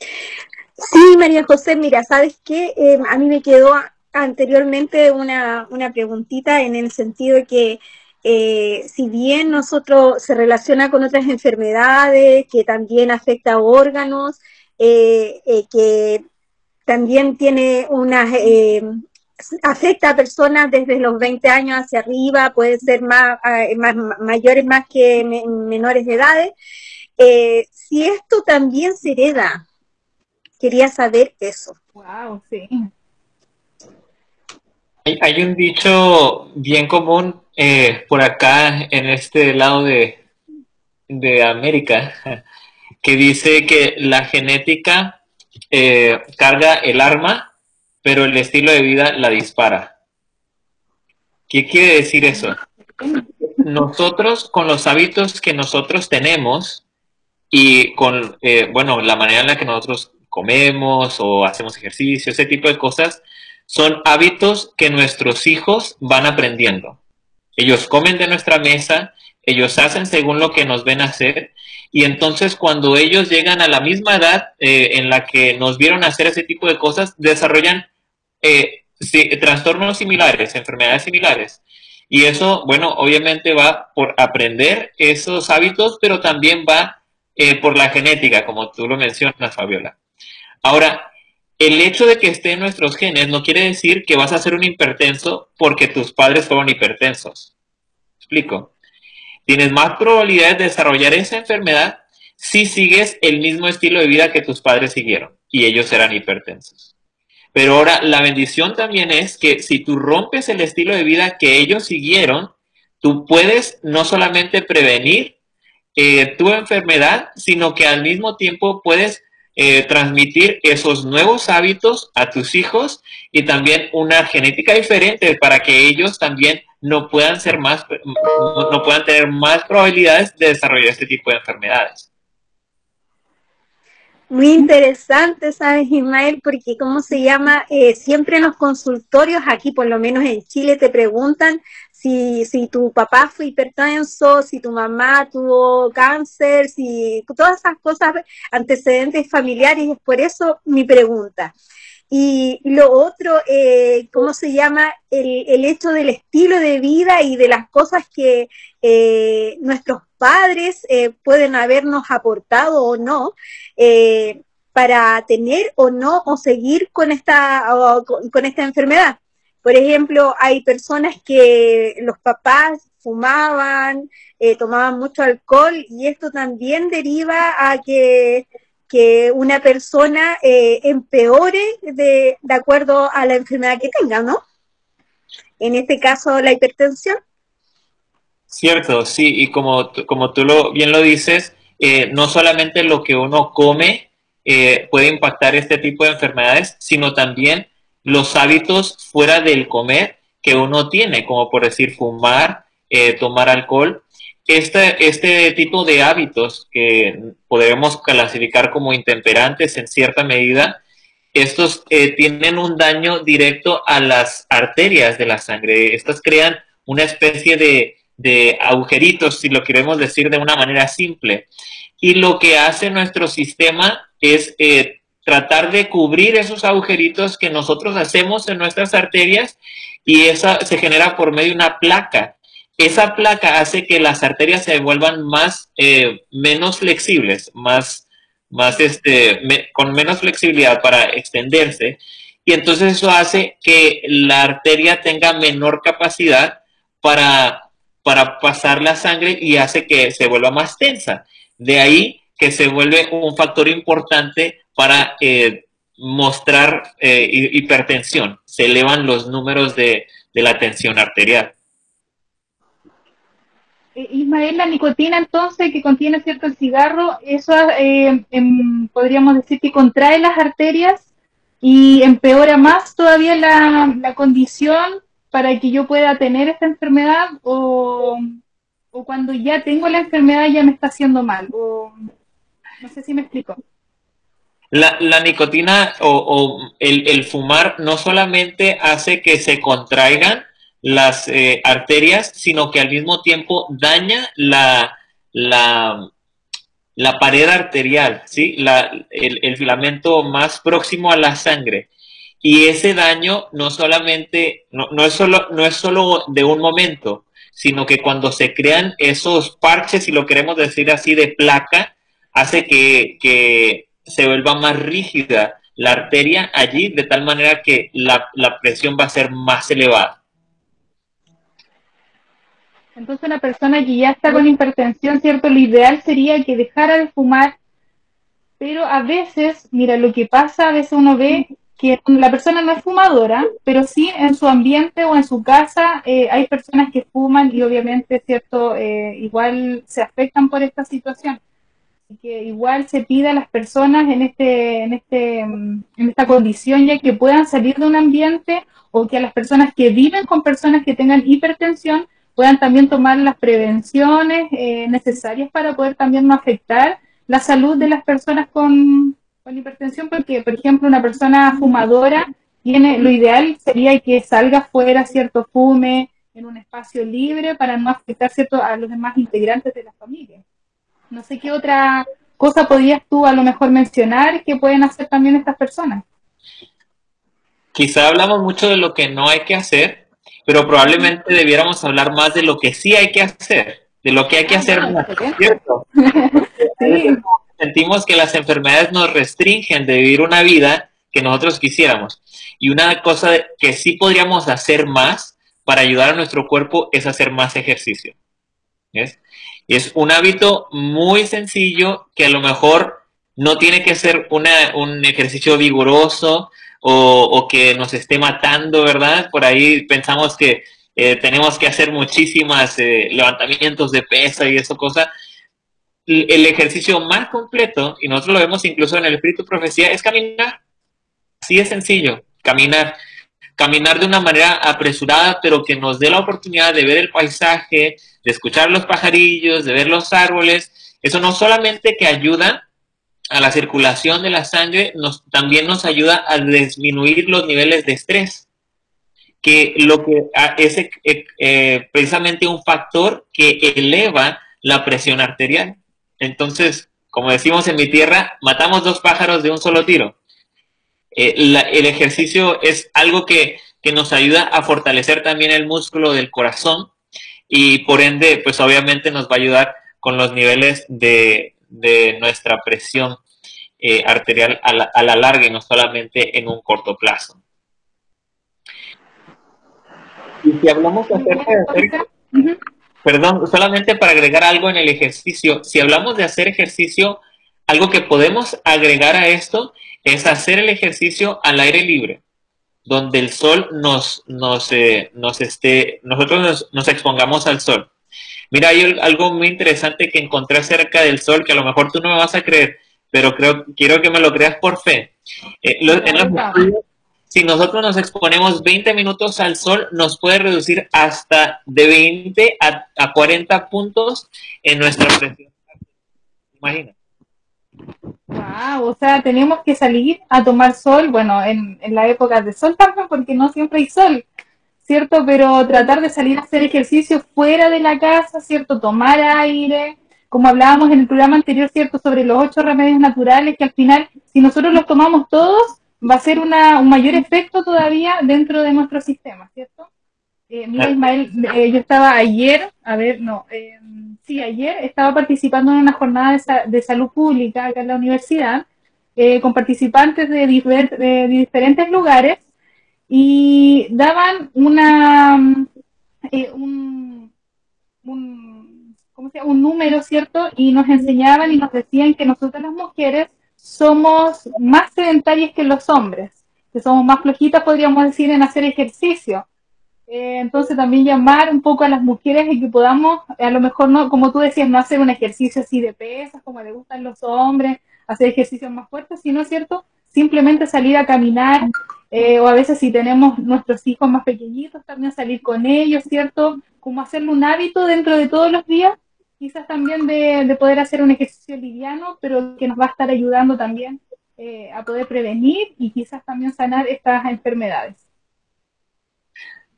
Sí, María José, mira, ¿sabes qué? Em, a mí me quedó anteriormente una, una preguntita en el sentido de que eh, si bien nosotros se relaciona con otras enfermedades, que también afecta a órganos, eh, eh, que también tiene unas, afecta a personas desde los 20 años hacia arriba, puede ser más mayores más que menores de edades. si esto también se hereda, quería saber eso. Wow, sí. Hay, un dicho bien común eh, por acá en este lado de, de América que dice que la genética eh, carga el arma, pero el estilo de vida la dispara. ¿Qué quiere decir eso? Nosotros, con los hábitos que nosotros tenemos y con, eh, bueno, la manera en la que nosotros comemos o hacemos ejercicio, ese tipo de cosas, son hábitos que nuestros hijos van aprendiendo. Ellos comen de nuestra mesa, ellos hacen según lo que nos ven hacer, y entonces cuando ellos llegan a la misma edad eh, en la que nos vieron hacer ese tipo de cosas, desarrollan eh, trastornos similares, enfermedades similares. Y eso, bueno, obviamente va por aprender esos hábitos, pero también va eh, por la genética, como tú lo mencionas, Fabiola. Ahora, el hecho de que esté en nuestros genes no quiere decir que vas a ser un hipertenso porque tus padres fueron hipertensos. ¿Explico? Tienes más probabilidades de desarrollar esa enfermedad si sigues el mismo estilo de vida que tus padres siguieron y ellos eran hipertensos. Pero ahora la bendición también es que si tú rompes el estilo de vida que ellos siguieron, tú puedes no solamente prevenir eh, tu enfermedad, sino que al mismo tiempo puedes eh, transmitir esos nuevos hábitos a tus hijos y también una genética diferente para que ellos también no puedan ser más, no puedan tener más probabilidades de desarrollar este tipo de enfermedades. Muy interesante, ¿sabes, Ismael? Porque, ¿cómo se llama? Eh, siempre en los consultorios, aquí por lo menos en Chile, te preguntan si, si tu papá fue hipertenso, si tu mamá tuvo cáncer, si todas esas cosas, antecedentes familiares, por eso mi pregunta. Y lo otro, eh, ¿cómo se llama? El, el, hecho del estilo de vida y de las cosas que eh, nuestros padres eh, pueden habernos aportado o no, eh, para tener o no o seguir con esta, con esta enfermedad. Por ejemplo, hay personas que los papás fumaban, eh, tomaban mucho alcohol y esto también deriva a que, una persona eh, empeore de, de acuerdo a la enfermedad que tenga, ¿no? En este caso, la hipertensión. Cierto, sí, y como, como tú lo, bien lo dices, eh, no solamente lo que uno come puede impactar este tipo de enfermedades, sino también los hábitos fuera del comer que uno tiene, como por decir fumar, eh, tomar alcohol. Este, este tipo de hábitos que podemos clasificar como intemperantes en cierta medida, estos eh, tienen un daño directo a las arterias de la sangre. Estas crean una especie de, de agujeritos, si lo queremos decir de una manera simple. Y lo que hace nuestro sistema es eh, tratar de cubrir esos agujeritos que nosotros hacemos en nuestras arterias y esa se genera por medio de una placa. Esa placa hace que las arterias se vuelvan más, eh, menos flexibles, más, más este, con menos flexibilidad para extenderse. Y entonces eso hace que la arteria tenga menor capacidad para, para pasar la sangre y hace que se vuelva más tensa. De ahí que se vuelve un factor importante para eh, mostrar eh, hipertensión. Se elevan los números de, la tensión arterial. Eh, Ismael, la nicotina entonces que contiene cierto el cigarro, eso em, podríamos decir que contrae las arterias y empeora más todavía la, condición para que yo pueda tener esta enfermedad o, cuando ya tengo la enfermedad ya me está haciendo mal. No sé si me explico. La, nicotina o, el, fumar no solamente hace que se contraigan las eh, arterias, sino que al mismo tiempo daña la, la, la pared arterial, ¿sí? La, el, filamento más próximo a la sangre. Y ese daño no solamente, no, no, es solo, no es solo de un momento, sino que cuando se crean esos parches, si lo queremos decir así, de placa, hace que, que se vuelva más rígida la arteria allí, de tal manera que la, la presión va a ser más elevada. Entonces una persona que ya está con hipertensión, ¿cierto? Lo ideal sería que dejara de fumar, pero a veces, mira, lo que pasa, a veces uno ve que la persona no es fumadora, pero sí en su ambiente o en su casa eh, hay personas que fuman y obviamente, ¿cierto? Eh, igual se afectan por esta situación. Que igual se pida a las personas en, este, en, este, en esta condición ya que puedan salir de un ambiente o que a las personas que viven con personas que tengan hipertensión puedan también tomar las prevenciones eh, necesarias para poder también no afectar la salud de las personas con, con, hipertensión, porque, por ejemplo, una persona fumadora tiene, lo ideal sería que salga fuera cierto fume en un espacio libre para no afectar cierto a los demás integrantes de la familia. No sé qué otra cosa podrías tú a lo mejor mencionar que pueden hacer también estas personas. Quizá hablamos mucho de lo que no hay que hacer, pero probablemente debiéramos hablar más de lo que sí hay que hacer, de lo que hay que ah, hacer más, ¿cierto? Sentimos que las enfermedades nos restringen de vivir una vida que nosotros quisiéramos. Y una cosa que sí podríamos hacer más para ayudar a nuestro cuerpo es hacer más ejercicio. ¿ves? Es un hábito muy sencillo que a lo mejor no tiene que ser una, un ejercicio vigoroso, o, que nos esté matando, ¿verdad? Por ahí pensamos que eh, tenemos que hacer muchísimas eh, levantamientos de pesa y eso cosa. El ejercicio más completo, y nosotros lo vemos incluso en el Espíritu Profecía, es caminar. Así es sencillo, caminar. Caminar de una manera apresurada, pero que nos dé la oportunidad de ver el paisaje, de escuchar los pajarillos, de ver los árboles. Eso no solamente que ayuda a la circulación de la sangre, también nos ayuda a disminuir los niveles de estrés, que lo que es eh, eh, precisamente un factor que eleva la presión arterial. Entonces, como decimos en mi tierra, matamos dos pájaros de un solo tiro. Eh, el ejercicio es algo que, que nos ayuda a fortalecer también el músculo del corazón y por ende, pues obviamente nos va a ayudar con los niveles de, de nuestra presión eh, arterial a la, larga y no solamente en un corto plazo. Y si hablamos acerca de hacer, perdón, solamente para agregar algo en el ejercicio, si hablamos de hacer ejercicio, algo que podemos agregar a esto es hacer el ejercicio al aire libre, donde el sol nos, nos, eh, nos esté, nosotros nos, nos expongamos al sol. Mira, hay algo muy interesante que encontré acerca del sol que a lo mejor tú no me vas a creer, pero creo, quiero que me lo creas por fe. Eh, si nosotros nos exponemos 20 minutos al sol, nos puede reducir hasta de 20 a, a 40 puntos en nuestra presión. Imagina. Wow, o sea, tenemos que salir a tomar sol, bueno, en, en la época de sol también, porque no siempre hay sol. ¿cierto? Pero tratar de salir a hacer ejercicio fuera de la casa, ¿cierto? Tomar aire, como hablábamos en el programa anterior, ¿cierto? Sobre los ocho remedios naturales, que al final, si nosotros los tomamos todos, va a ser una, un mayor efecto todavía dentro de nuestro sistema, ¿cierto? Eh, mira, Ismael, eh, yo estaba ayer, a ver, no, eh, sí, ayer estaba participando en una jornada de, de salud pública acá en la universidad, eh, con participantes de, diferentes lugares, y daban una eh, un, un número, ¿cierto? Y nos enseñaban y nos decían que nosotras las mujeres somos más sedentarias que los hombres, que somos más flojitas, podríamos decir, en hacer ejercicio. Eh, entonces también llamar un poco a las mujeres y que podamos, a lo mejor no, como tú decías, no hacer un ejercicio así de pesas como le gustan los hombres, hacer ejercicios más fuertes, sino, ¿cierto? Simplemente salir a caminar, eh, o a veces si tenemos nuestros hijos más pequeñitos, también salir con ellos, ¿cierto? Como hacerlo un hábito dentro de todos los días, quizás también de, poder hacer un ejercicio liviano, pero que nos va a estar ayudando también eh, a poder prevenir y quizás también sanar estas enfermedades.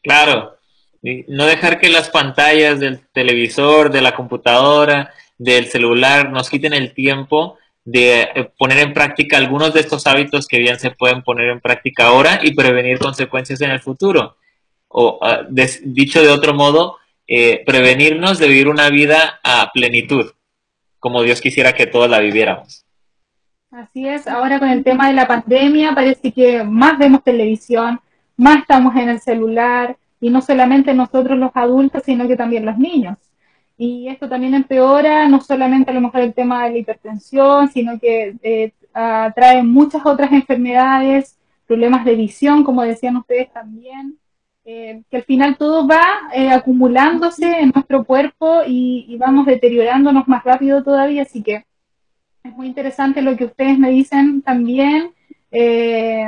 Claro, no dejar que las pantallas del televisor, de la computadora, del celular nos quiten el tiempo de eh, poner en práctica algunos de estos hábitos que bien se pueden poner en práctica ahora y prevenir consecuencias en el futuro. O ah, dicho de otro modo, eh, prevenirnos de vivir una vida a plenitud, como Dios quisiera que todos la viviéramos. Así es, ahora con el tema de la pandemia parece que más vemos televisión, más estamos en el celular, y no solamente nosotros los adultos, sino que también los niños. Y esto también empeora no solamente a lo mejor el tema de la hipertensión, sino que eh, trae muchas otras enfermedades, problemas de visión, como decían ustedes también, eh, que al final todo va eh, acumulándose en nuestro cuerpo y, vamos deteriorándonos más rápido todavía, así que es muy interesante lo que ustedes me dicen también, eh,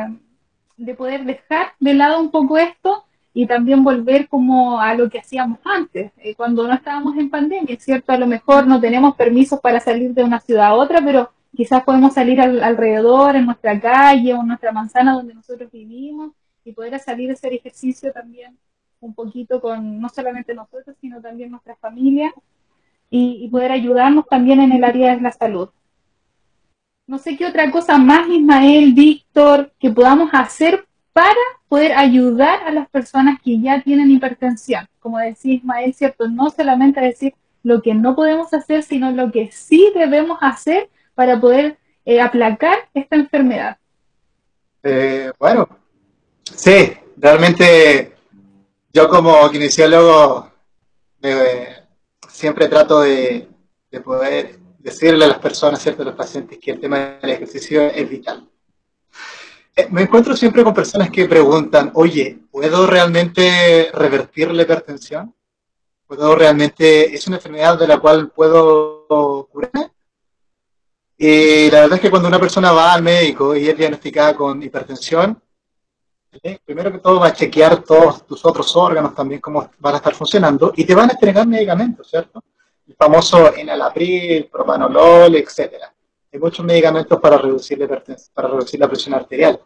de poder dejar de lado un poco esto y también volver como a lo que hacíamos antes, eh, cuando no estábamos en pandemia, es cierto, a lo mejor no tenemos permisos para salir de una ciudad a otra, pero quizás podemos salir al, alrededor, en nuestra calle o en nuestra manzana donde nosotros vivimos y poder salir a hacer ejercicio también un poquito con no solamente nosotros, sino también nuestra familia y, y poder ayudarnos también en el área de la salud. No sé qué otra cosa más, Ismael, Víctor, que podamos hacer para poder ayudar a las personas que ya tienen hipertensión. Como decía Ismael, ¿cierto? No solamente decir lo que no podemos hacer, sino lo que sí debemos hacer para poder eh, aplacar esta enfermedad. Eh, bueno, sí, realmente yo como kinesiólogo eh, siempre trato de, de, poder decirle a las personas, ¿cierto? a los pacientes, que el tema del ejercicio es vital. Eh, me encuentro siempre con personas que preguntan, oye, ¿puedo realmente revertir la hipertensión? ¿Puedo realmente, es una enfermedad de la cual puedo curarme? Y la verdad es que cuando una persona va al médico y es diagnosticada con hipertensión, primero que todo va a chequear todos tus otros órganos también, cómo van a estar funcionando, y te van a entregar medicamentos, ¿cierto? El famoso enalapril, propanolol, etcétera. Hay muchos medicamentos para reducir la, para reducir la presión arterial.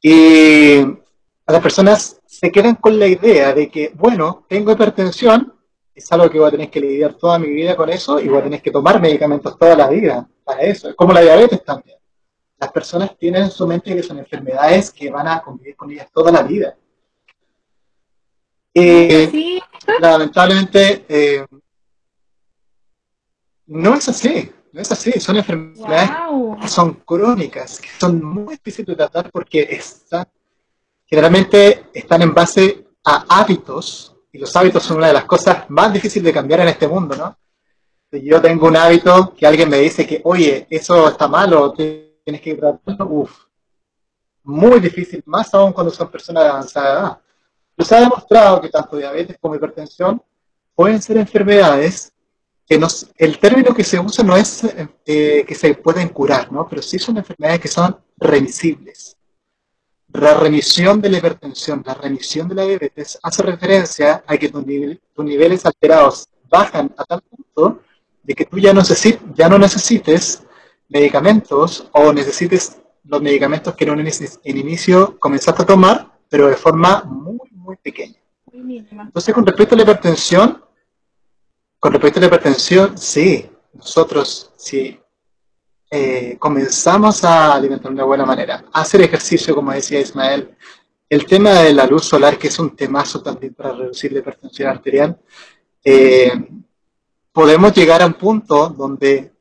Y a las personas se quedan con la idea de que, bueno, tengo hipertensión, es algo que voy a tener que lidiar toda mi vida con eso y voy a tener que tomar medicamentos toda la vida para eso, como la diabetes también. Las personas tienen en su mente que son enfermedades que van a convivir con ellas toda la vida. Y lamentablemente eh, no es así. No es así, son enfermedades que son crónicas, que son muy difíciles de tratar porque están, generalmente están en base a hábitos, y los hábitos son una de las cosas más difíciles de cambiar en este mundo, ¿no? Si yo tengo un hábito que alguien me dice que, oye, eso está malo, tienes que tratarlo, uff, muy difícil, más aún cuando son personas de avanzada edad. Pues se ha demostrado que tanto diabetes como hipertensión pueden ser enfermedades el término que se usa no es eh, que se pueden curar, ¿no? pero sí son enfermedades que son remisibles. La remisión de la hipertensión, la remisión de la diabetes, hace referencia a que tus, niveles alterados bajan a tal punto de que tú ya no, ya no necesites medicamentos o necesites los medicamentos que en, en inicio comenzaste a tomar, pero de forma muy, muy pequeña. Entonces, con respecto a la hipertensión, con respecto a la hipertensión, sí, nosotros si eh, comenzamos a alimentar de buena manera, hacer ejercicio, como decía Ismael, el tema de la luz solar, que es un temazo también para reducir la hipertensión arterial, eh, podemos llegar a un punto donde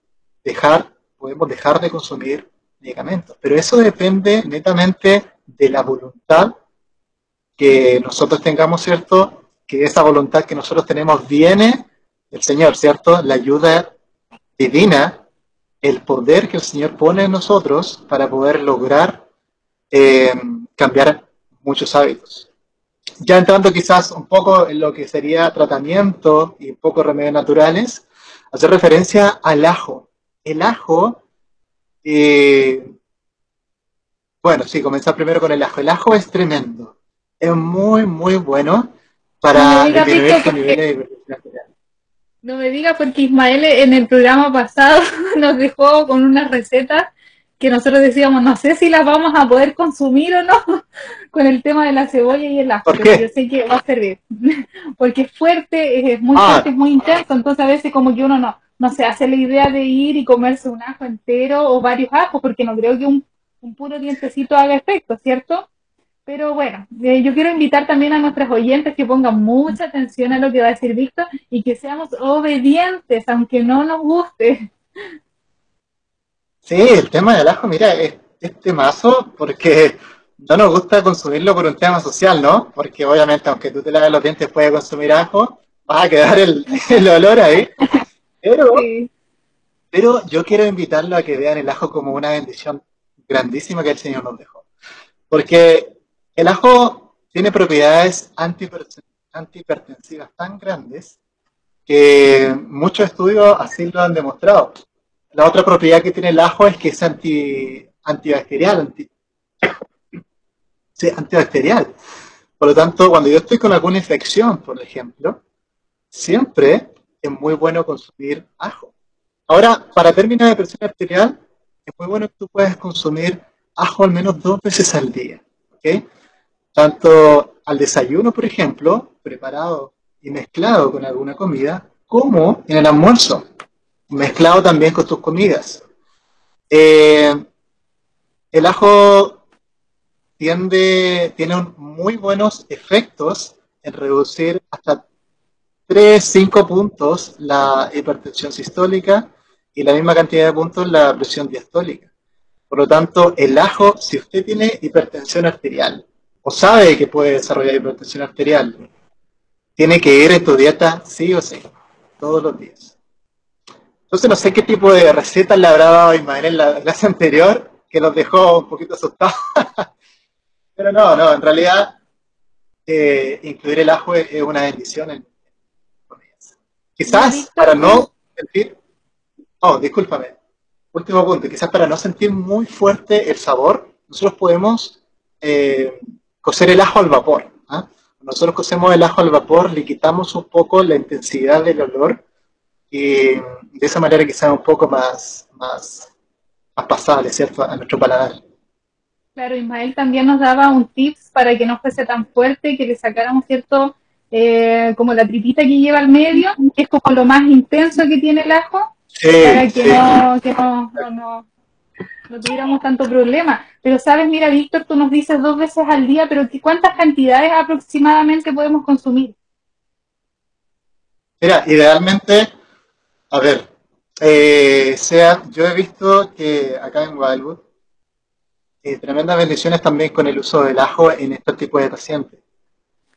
dejar, podemos dejar de consumir medicamentos, pero eso depende netamente de la voluntad que nosotros tengamos, ¿cierto? Que esa voluntad que nosotros tenemos viene el Señor, ¿cierto? La ayuda divina, el poder que el Señor pone en nosotros para poder lograr eh, cambiar muchos hábitos. Ya entrando quizás un poco en lo que sería tratamiento y un poco remedios naturales, hacer referencia al ajo. El ajo, eh, bueno, sí, comenzar primero con el ajo. El ajo es tremendo. Es muy, muy bueno para disminuir tu nivel de no me digas porque Ismael en el programa pasado nos dejó con unas recetas que nosotros decíamos, no sé si las vamos a poder consumir o no, con el tema de la cebolla y el ajo, pero yo sé que va a servir, porque es fuerte, es muy ah. fuerte, es muy intenso, entonces a veces como que uno no, no se hace la idea de ir y comerse un ajo entero o varios ajos, porque no creo que un, un puro dientecito haga efecto, ¿cierto? Pero bueno, eh, yo quiero invitar también a nuestros oyentes que pongan mucha atención a lo que va a decir Víctor y que seamos obedientes, aunque no nos guste. Sí, el tema del ajo, mira, es, es temazo porque no nos gusta consumirlo por un tema social, ¿no? Porque obviamente, aunque tú te laves los dientes puedes consumir ajo, vas a quedar el, el olor ahí. Pero, Sí. pero yo quiero invitarlo a que vean el ajo como una bendición grandísima que el Señor nos dejó. Porque el ajo tiene propiedades antihiper- antihipertensivas tan grandes que muchos estudios así lo han demostrado. La otra propiedad que tiene el ajo es que es anti, antibacterial, antibacterial. Por lo tanto, cuando yo estoy con alguna infección, por ejemplo, siempre es muy bueno consumir ajo. Ahora, para términos de presión arterial, es muy bueno que tú puedas consumir ajo al menos dos veces al día. ¿ok? Tanto al desayuno, por ejemplo, preparado y mezclado con alguna comida, como en el almuerzo, mezclado también con tus comidas. Eh, el ajo tiende, tiene muy buenos efectos en reducir hasta 3, 5 puntos la hipertensión sistólica y la misma cantidad de puntos la presión diastólica. Por lo tanto, el ajo, si usted tiene hipertensión arterial o sabe que puede desarrollar hipertensión arterial, tiene que ir en tu dieta sí o sí, todos los días. Entonces no sé qué tipo de recetas le habrá dado Ismael en la clase anterior, que los dejó un poquito asustados. Pero no, no, en realidad eh, incluir el ajo es, una bendición en. Quizás para no sentir, oh, discúlpame, último punto, quizás para no sentir muy fuerte el sabor, nosotros podemos eh, cocer el ajo al vapor. ¿ah? Nosotros cocemos el ajo al vapor, le quitamos un poco la intensidad del olor y de esa manera quizás un poco más, más, más pasable, ¿cierto? A nuestro paladar. Claro, Ismael también nos daba un tips para que no fuese tan fuerte, que le sacáramos cierto, eh, como la tripita que lleva al medio, que es como lo más intenso que tiene el ajo, Sí, para que sí. no, que no, no, no, no tuviéramos tanto problema. Pero sabes, mira, Víctor, tú nos dices dos veces al día, pero ¿qué- ¿cuántas cantidades aproximadamente podemos consumir? Mira, idealmente, a ver, eh, sea, yo he visto que acá en Wildwood, eh, tremendas bendiciones también con el uso del ajo en estos tipos de pacientes.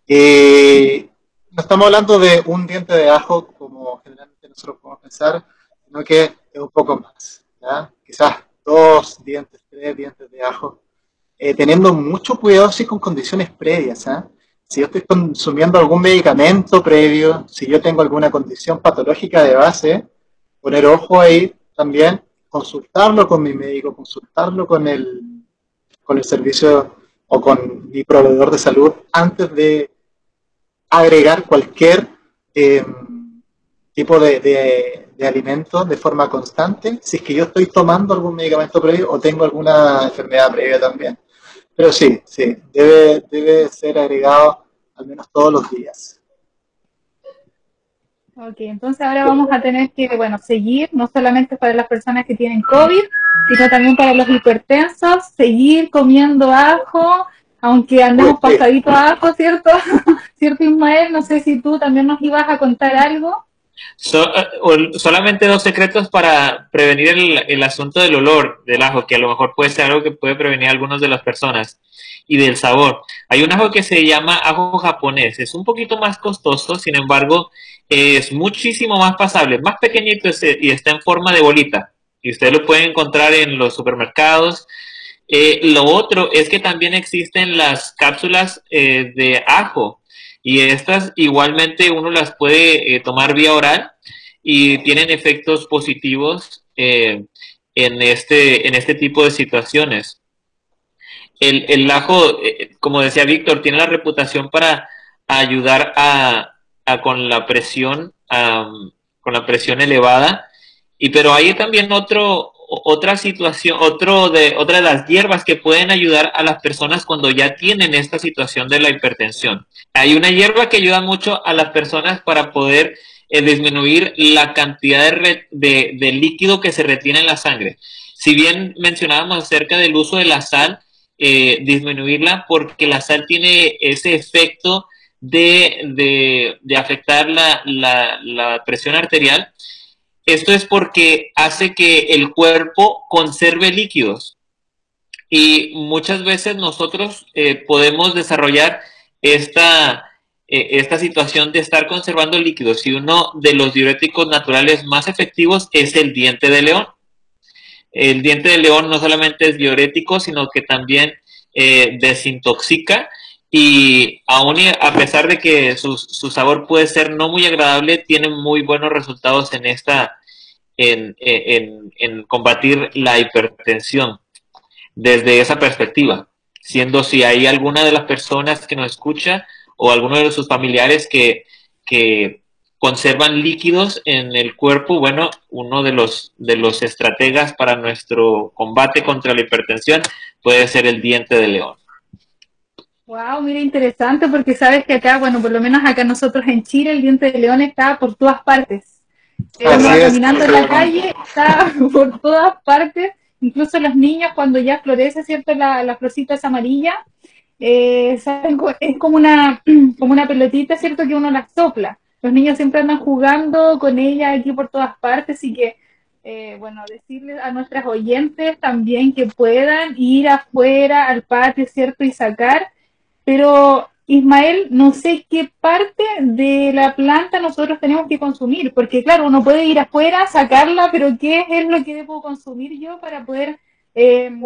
Eh, no estamos hablando de un diente de ajo como generalmente nosotros podemos pensar, sino que es un poco más, ¿ya? Quizás dos dientes, tres dientes de ajo, eh, teniendo mucho cuidado sí con condiciones previas, ¿ah? si yo estoy consumiendo algún medicamento previo, si yo tengo alguna condición patológica de base, poner ojo ahí también, consultarlo con mi médico, consultarlo con el, con el servicio o con mi proveedor de salud antes de agregar cualquier eh, tipo de, de, de alimento de forma constante, si es que yo estoy tomando algún medicamento previo o tengo alguna enfermedad previa también. Pero sí, sí, debe, debe ser agregado al menos todos los días. Ok, entonces ahora vamos a tener que, bueno, seguir, no solamente para las personas que tienen COVID, sino también para los hipertensos, seguir comiendo ajo, aunque andemos pasadito a ajo, ¿cierto? ¿Cierto, Ismael? No sé si tú también nos ibas a contar algo. Eh, solamente dos secretos para prevenir el, asunto del olor del ajo, que a lo mejor puede ser algo que puede prevenir a algunas de las personas, y del sabor. Hay un ajo que se llama ajo japonés, es un poquito más costoso, sin embargo, es muchísimo más pasable, más pequeñito ese- y está en forma de bolita, y usted lo puede encontrar en los supermercados. Eh, lo otro es que también existen las cápsulas eh, de ajo, y estas igualmente uno las puede eh, tomar vía oral y tienen efectos positivos eh, en, este, en este tipo de situaciones. El, el ajo, eh, como decía Víctor, tiene la reputación para ayudar a, a con la presión, am, con la presión elevada. Y pero hay también otro, otra situación, otro de, otra de las hierbas que pueden ayudar a las personas cuando ya tienen esta situación de la hipertensión. Hay una hierba que ayuda mucho a las personas para poder eh, disminuir la cantidad de, de- de líquido que se retiene en la sangre. Si bien mencionábamos acerca del uso de la sal, eh, disminuirla porque la sal tiene ese efecto de, afectar la, la, presión arterial. Esto es porque hace que el cuerpo conserve líquidos. Y muchas veces nosotros eh, podemos desarrollar esta, eh, esta situación de estar conservando líquidos. Y uno de los diuréticos naturales más efectivos es el diente de león. El diente de león no solamente es diurético, sino que también eh, desintoxica y aún a pesar de que su, sabor puede ser no muy agradable, tiene muy buenos resultados en esta, en, en, combatir la hipertensión desde esa perspectiva, siendo si hay alguna de las personas que nos escucha o alguno de sus familiares que, que conservan líquidos en el cuerpo, bueno, uno de los, de los estrategas para nuestro combate contra la hipertensión puede ser el diente de león. Wow, mira, interesante porque sabes que acá, bueno, por lo menos acá nosotros en Chile, el diente de león está por todas partes. Eh, caminando en la calle, está por todas partes. Incluso los niños, cuando ya florece, ¿cierto? La, la florcita es amarilla, eh, es como una, como una pelotita, ¿cierto? Que uno la sopla. Los niños siempre andan jugando con ella aquí por todas partes, y que, eh, bueno, decirles a nuestras oyentes también que puedan ir afuera al patio, ¿cierto? Y sacar pero Ismael, no sé qué parte de la planta nosotros tenemos que consumir, porque claro, uno puede ir afuera, sacarla, pero ¿qué es lo que debo consumir yo para poder em,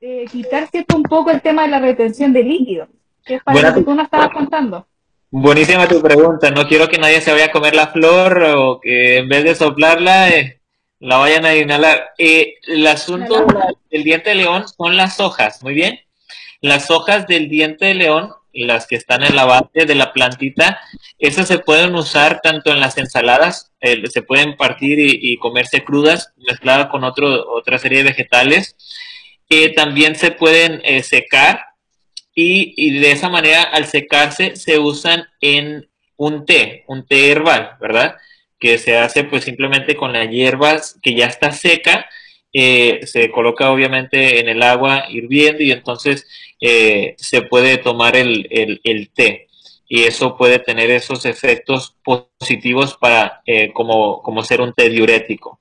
eh, quitar cierto un poco el tema de la retención de líquido? Que es para lo que tú nos estabas contando. Buenísima tu pregunta. No quiero que nadie se vaya a comer la flor o que en vez de soplarla eh, la vayan a inhalar. Eh, el asunto del diente de león son las hojas, muy bien. Las hojas del diente de león, las que están en la base de la plantita, esas se pueden usar tanto en las ensaladas, eh, se pueden partir y, comerse crudas, mezcladas con otro, otra serie de vegetales. que también se pueden eh, secar y, y de esa manera al secarse se usan en un té, un té herbal, ¿verdad? Que se hace pues simplemente con las hierbas que ya está seca eh, se coloca obviamente en el agua hirviendo y entonces eh, se puede tomar el, el, té. Y eso puede tener esos efectos positivos para eh, como, como ser un té diurético.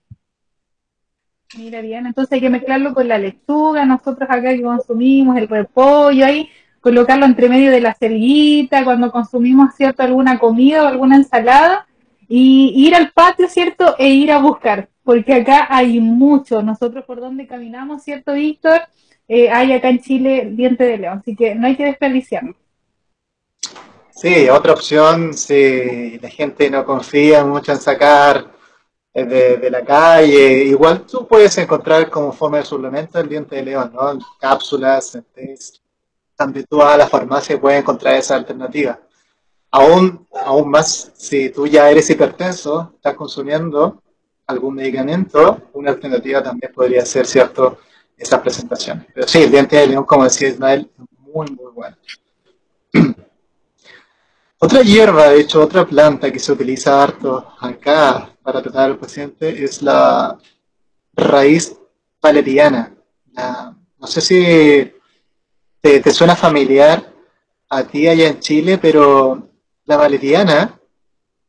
Mira bien, entonces hay que mezclarlo con la lechuga, nosotros acá consumimos el repollo, ahí colocarlo entre medio de la cerillita, cuando consumimos cierto alguna comida o alguna ensalada, y ir al patio, ¿cierto? E ir a buscar porque acá hay mucho. Nosotros por donde caminamos, ¿cierto, Víctor? Eh, hay acá en Chile diente de león, así que no hay que desperdiciarlo. Sí, otra opción, si la gente no confía mucho en sacar eh, de, la calle, igual tú puedes encontrar como forma de suplemento el diente de león, ¿no? Cápsulas, también tú a la farmacia puedes encontrar esa alternativa. Aún, aún más, si tú ya eres hipertenso, estás consumiendo algún medicamento, una alternativa también podría ser, ¿cierto?, esas presentaciones. Pero sí, el diente de león, como decía Ismael, muy, muy bueno. Otra hierba, de hecho, otra planta que se utiliza harto acá para tratar al paciente es la raíz valeriana. no sé si te, te, suena familiar a ti allá en Chile, pero la valeriana,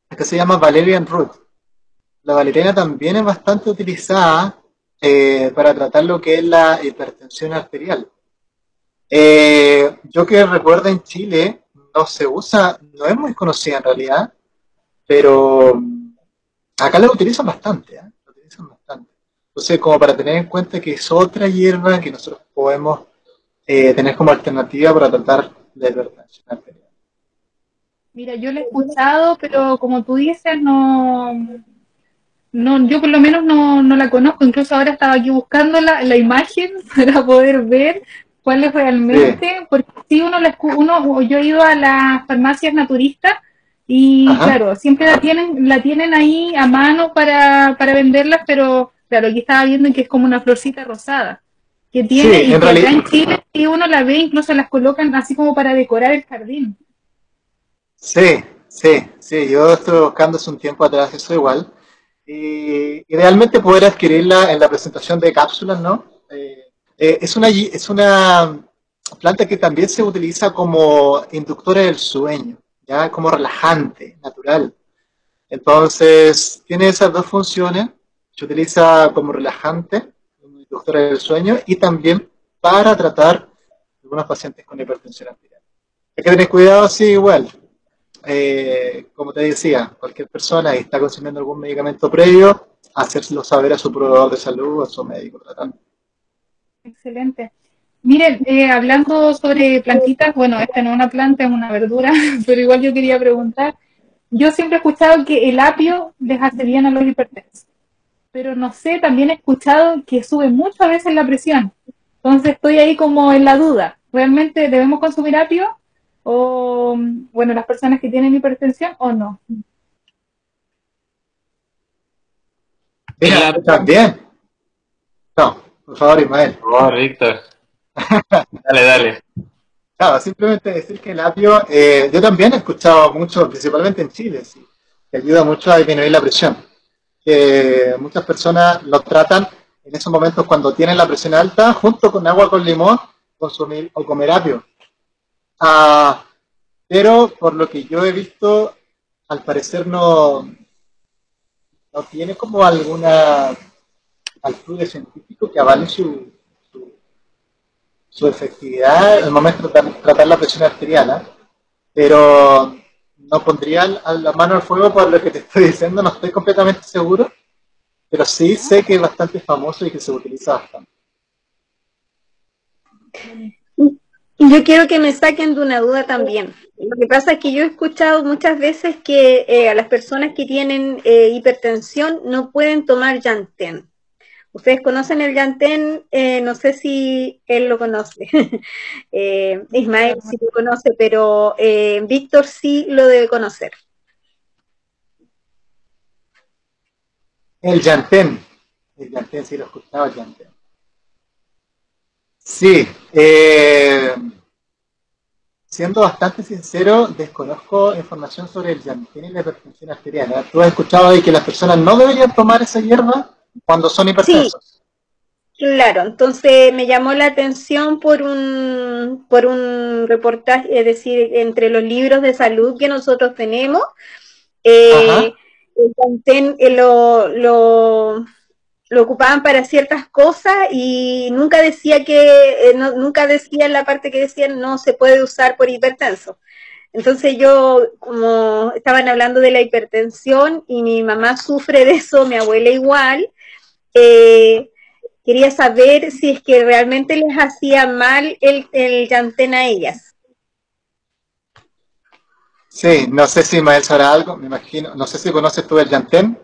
acá se llama Valerian Root la valeriana también es bastante utilizada eh, para tratar lo que es la hipertensión arterial. Eh, yo que recuerdo en Chile no se usa, no es muy conocida en realidad, pero acá la utilizan bastante, ¿eh? utilizan bastante. Entonces, como para tener en cuenta que es otra hierba que nosotros podemos tener como alternativa para tratar la hipertensión arterial. Mira, yo lo he escuchado, pero como tú dices, no, no, yo por lo menos no, no la conozco, incluso ahora estaba aquí buscando la, la imagen para poder ver cuál es realmente, porque si uno, la, uno, yo he ido a las farmacias naturistas y claro, siempre la tienen, la tienen ahí a mano para, para venderlas, pero claro, aquí estaba viendo que es como una florcita rosada que tiene y acá en Chile y uno la ve, incluso las colocan así como para decorar el jardín. Sí, sí, sí, yo estuve buscando hace un tiempo atrás eso igual y idealmente poder adquirirla en la presentación de cápsulas, ¿no? Eh, eh, es, una, es una planta que también se utiliza como inductora del sueño, ya como relajante, natural. Entonces, tiene esas dos funciones. Se utiliza como relajante, como inductora del sueño, y también para tratar algunos pacientes con hipertensión arterial. Hay que tener cuidado, sí, igual. Eh, como te decía, cualquier persona que está consumiendo algún medicamento previo, hacérselo saber a su proveedor de salud o a su médico tratante. Excelente. Miren, eh, hablando sobre plantitas, bueno, esta no es una planta, es una verdura, pero igual yo quería preguntar, yo siempre he escuchado que el apio les hace bien a los hipertensos, pero no sé, también he escuchado que sube mucho a veces la presión, entonces estoy ahí como en la duda, ¿realmente debemos consumir apio? O, bueno, las personas que tienen hipertensión o no. Mira, también. No, por favor, Ismael. Por favor, Víctor. dale, dale. Claro, simplemente decir que el apio, eh, yo también he escuchado mucho, principalmente en Chile, sí, que ayuda mucho a disminuir la presión. Que muchas personas lo tratan en esos momentos cuando tienen la presión alta, junto con agua con limón, consumir o comer apio. Ah, pero por lo que yo he visto, al parecer no, no tiene como alguna altura científico que avale su, su, efectividad en el momento de tratar la presión arterial. ¿ah? Pero no pondría la mano al fuego por lo que te estoy diciendo, no estoy completamente seguro, pero sí sé que es bastante famoso y que se utiliza bastante. Yo quiero que me saquen de una duda también. Lo que pasa es que yo he escuchado muchas veces que eh, a las personas que tienen eh, hipertensión no pueden tomar Yantén. Ustedes conocen el Yantén, eh, no sé si él lo conoce. Ismael sí lo conoce, pero Víctor sí lo debe conocer. El Yantén. El Yantén, sí lo escuchaba el Yantén. Sí, eh, siendo bastante sincero, desconozco información sobre el llantén y la hipertensión arterial. ¿Tú has escuchado de que las personas no deberían tomar esa hierba cuando son hipertensos? Claro, entonces me llamó la atención por un, por un reportaje, es decir, entre los libros de salud que nosotros tenemos, eh, el eh, lo, lo lo ocupaban para ciertas cosas y nunca decía que, eh, nunca decía la parte que decían no se puede usar por hipertenso. Entonces yo, como estaban hablando de la hipertensión y mi mamá sufre de eso, mi abuela igual, eh, quería saber si es que realmente les hacía mal el, el llantén a ellas. Sí, no sé si Mael sabrá algo, me imagino, no sé si conoces tú el llantén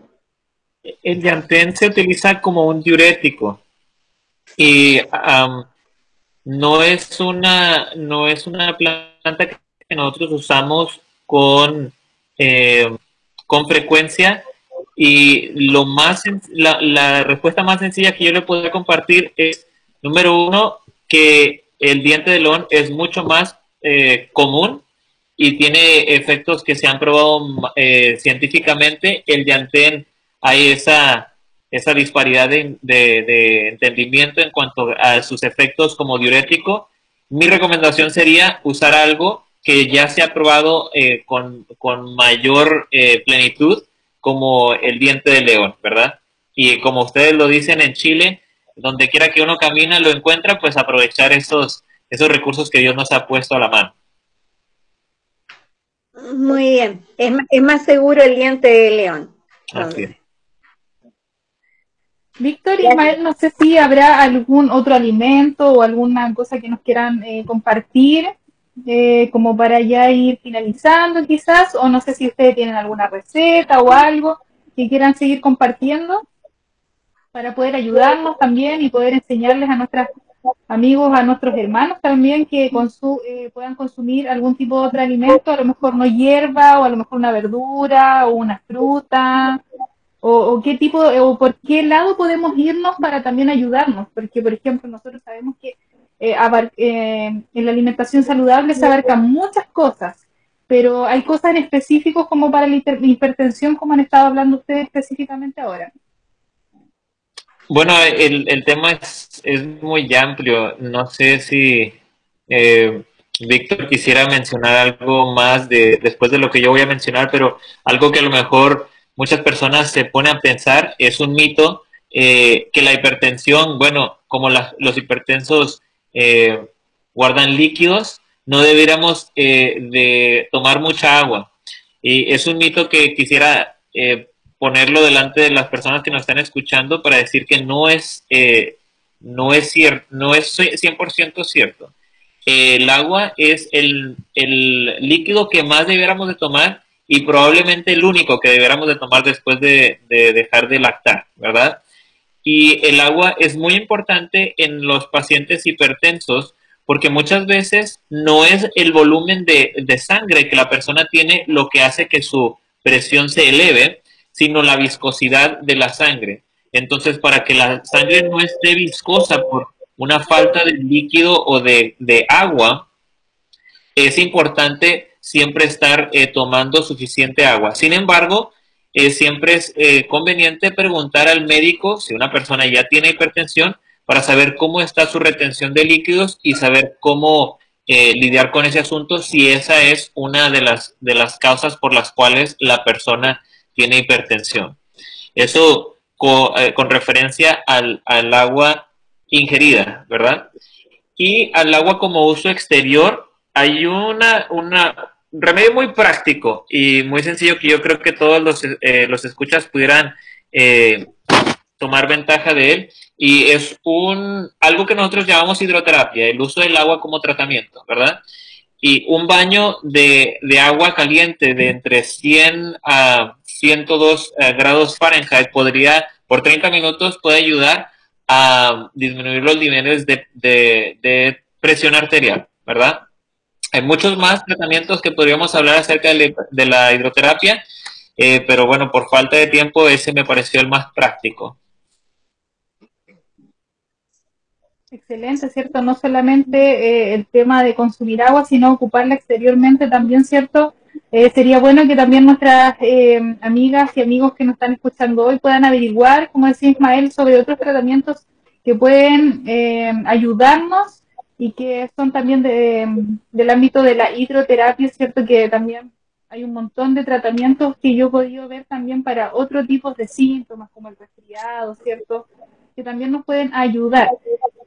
el llantén se utiliza como un diurético. Y no es una no es una planta que nosotros usamos con eh, con frecuencia. Y lo más la, respuesta más sencilla que yo le podría compartir es número uno que el diente de león es mucho más eh, común y tiene efectos que se han probado eh, científicamente. El llantén hay esa, esa disparidad de, entendimiento en cuanto a sus efectos como diurético. Mi recomendación sería usar algo que ya se ha probado eh, con, mayor eh, plenitud, como el diente de león, ¿verdad? Y como ustedes lo dicen en Chile, donde quiera que uno camina lo encuentra, pues aprovechar esos, esos recursos que Dios nos ha puesto a la mano. Muy bien, es, es más seguro el diente de león. Así Víctor y Ismael, no sé si habrá algún otro alimento o alguna cosa que nos quieran eh, compartir, eh, como para ya ir finalizando quizás, o no sé si ustedes tienen alguna receta o algo que quieran seguir compartiendo para poder ayudarnos también y poder enseñarles a nuestros amigos, a nuestros hermanos también que eh, puedan consumir algún tipo de otro alimento, a lo mejor no hierba o a lo mejor una verdura o una fruta o, qué tipo, o por qué lado podemos irnos para también ayudarnos, porque por ejemplo nosotros sabemos que eh, eh, en la alimentación saludable se abarcan muchas cosas, pero hay cosas en específicos como para la hipertensión, como han estado hablando ustedes específicamente ahora. Bueno, el, el tema es, es muy amplio. No sé si, eh, Víctor quisiera mencionar algo más de, después de lo que yo voy a mencionar, pero algo que a lo mejor muchas personas se ponen a pensar es un mito eh, que la hipertensión, bueno, como los hipertensos eh, guardan líquidos, no deberíamos eh, de tomar mucha agua. Y es un mito que quisiera ponerlo delante de las personas que nos están escuchando para decir que no es, no es, cierto, no es 100% cierto. el agua es el, el, líquido que más debiéramos de tomar y probablemente el único que debiéramos de tomar después de, de dejar de lactar, ¿verdad? Y el agua es muy importante en los pacientes hipertensos porque muchas veces no es el volumen de, sangre que la persona tiene lo que hace que su presión se eleve, sino la viscosidad de la sangre. Entonces, para que la sangre no esté viscosa por una falta de líquido o de, agua, es importante siempre estar eh, tomando suficiente agua. Sin embargo, eh, siempre es eh, conveniente preguntar al médico si una persona ya tiene hipertensión para saber cómo está su retención de líquidos y saber cómo lidiar con ese asunto si esa es una de las, de las causas por las cuales la persona tiene hipertensión. Eso con, referencia al, al agua ingerida, ¿verdad? Y al agua como uso exterior, hay una, una, remedio muy práctico y muy sencillo que yo creo que todos los, eh, los escuchas pudieran eh, tomar ventaja de él y es un algo que nosotros llamamos hidroterapia, el uso del agua como tratamiento, ¿verdad? Y un baño de, de agua caliente de entre 100 a 102 eh, grados Fahrenheit podría, por 30 minutos, puede ayudar a disminuir los niveles de, de, de presión arterial, ¿verdad? Hay muchos más tratamientos que podríamos hablar acerca de la hidroterapia, eh, pero bueno, por falta de tiempo ese me pareció el más práctico. Excelente, ¿cierto? No solamente eh, el tema de consumir agua, sino ocuparla exteriormente también, ¿cierto? Eh, sería bueno que también nuestras amigas y amigos que nos están escuchando hoy puedan averiguar, como decía Ismael, sobre otros tratamientos que pueden ayudarnos y que son también de, del ámbito de la hidroterapia, cierto que también hay un montón de tratamientos que yo he podido ver también para otro tipo de síntomas, como el resfriado, ¿cierto? Que también nos pueden ayudar.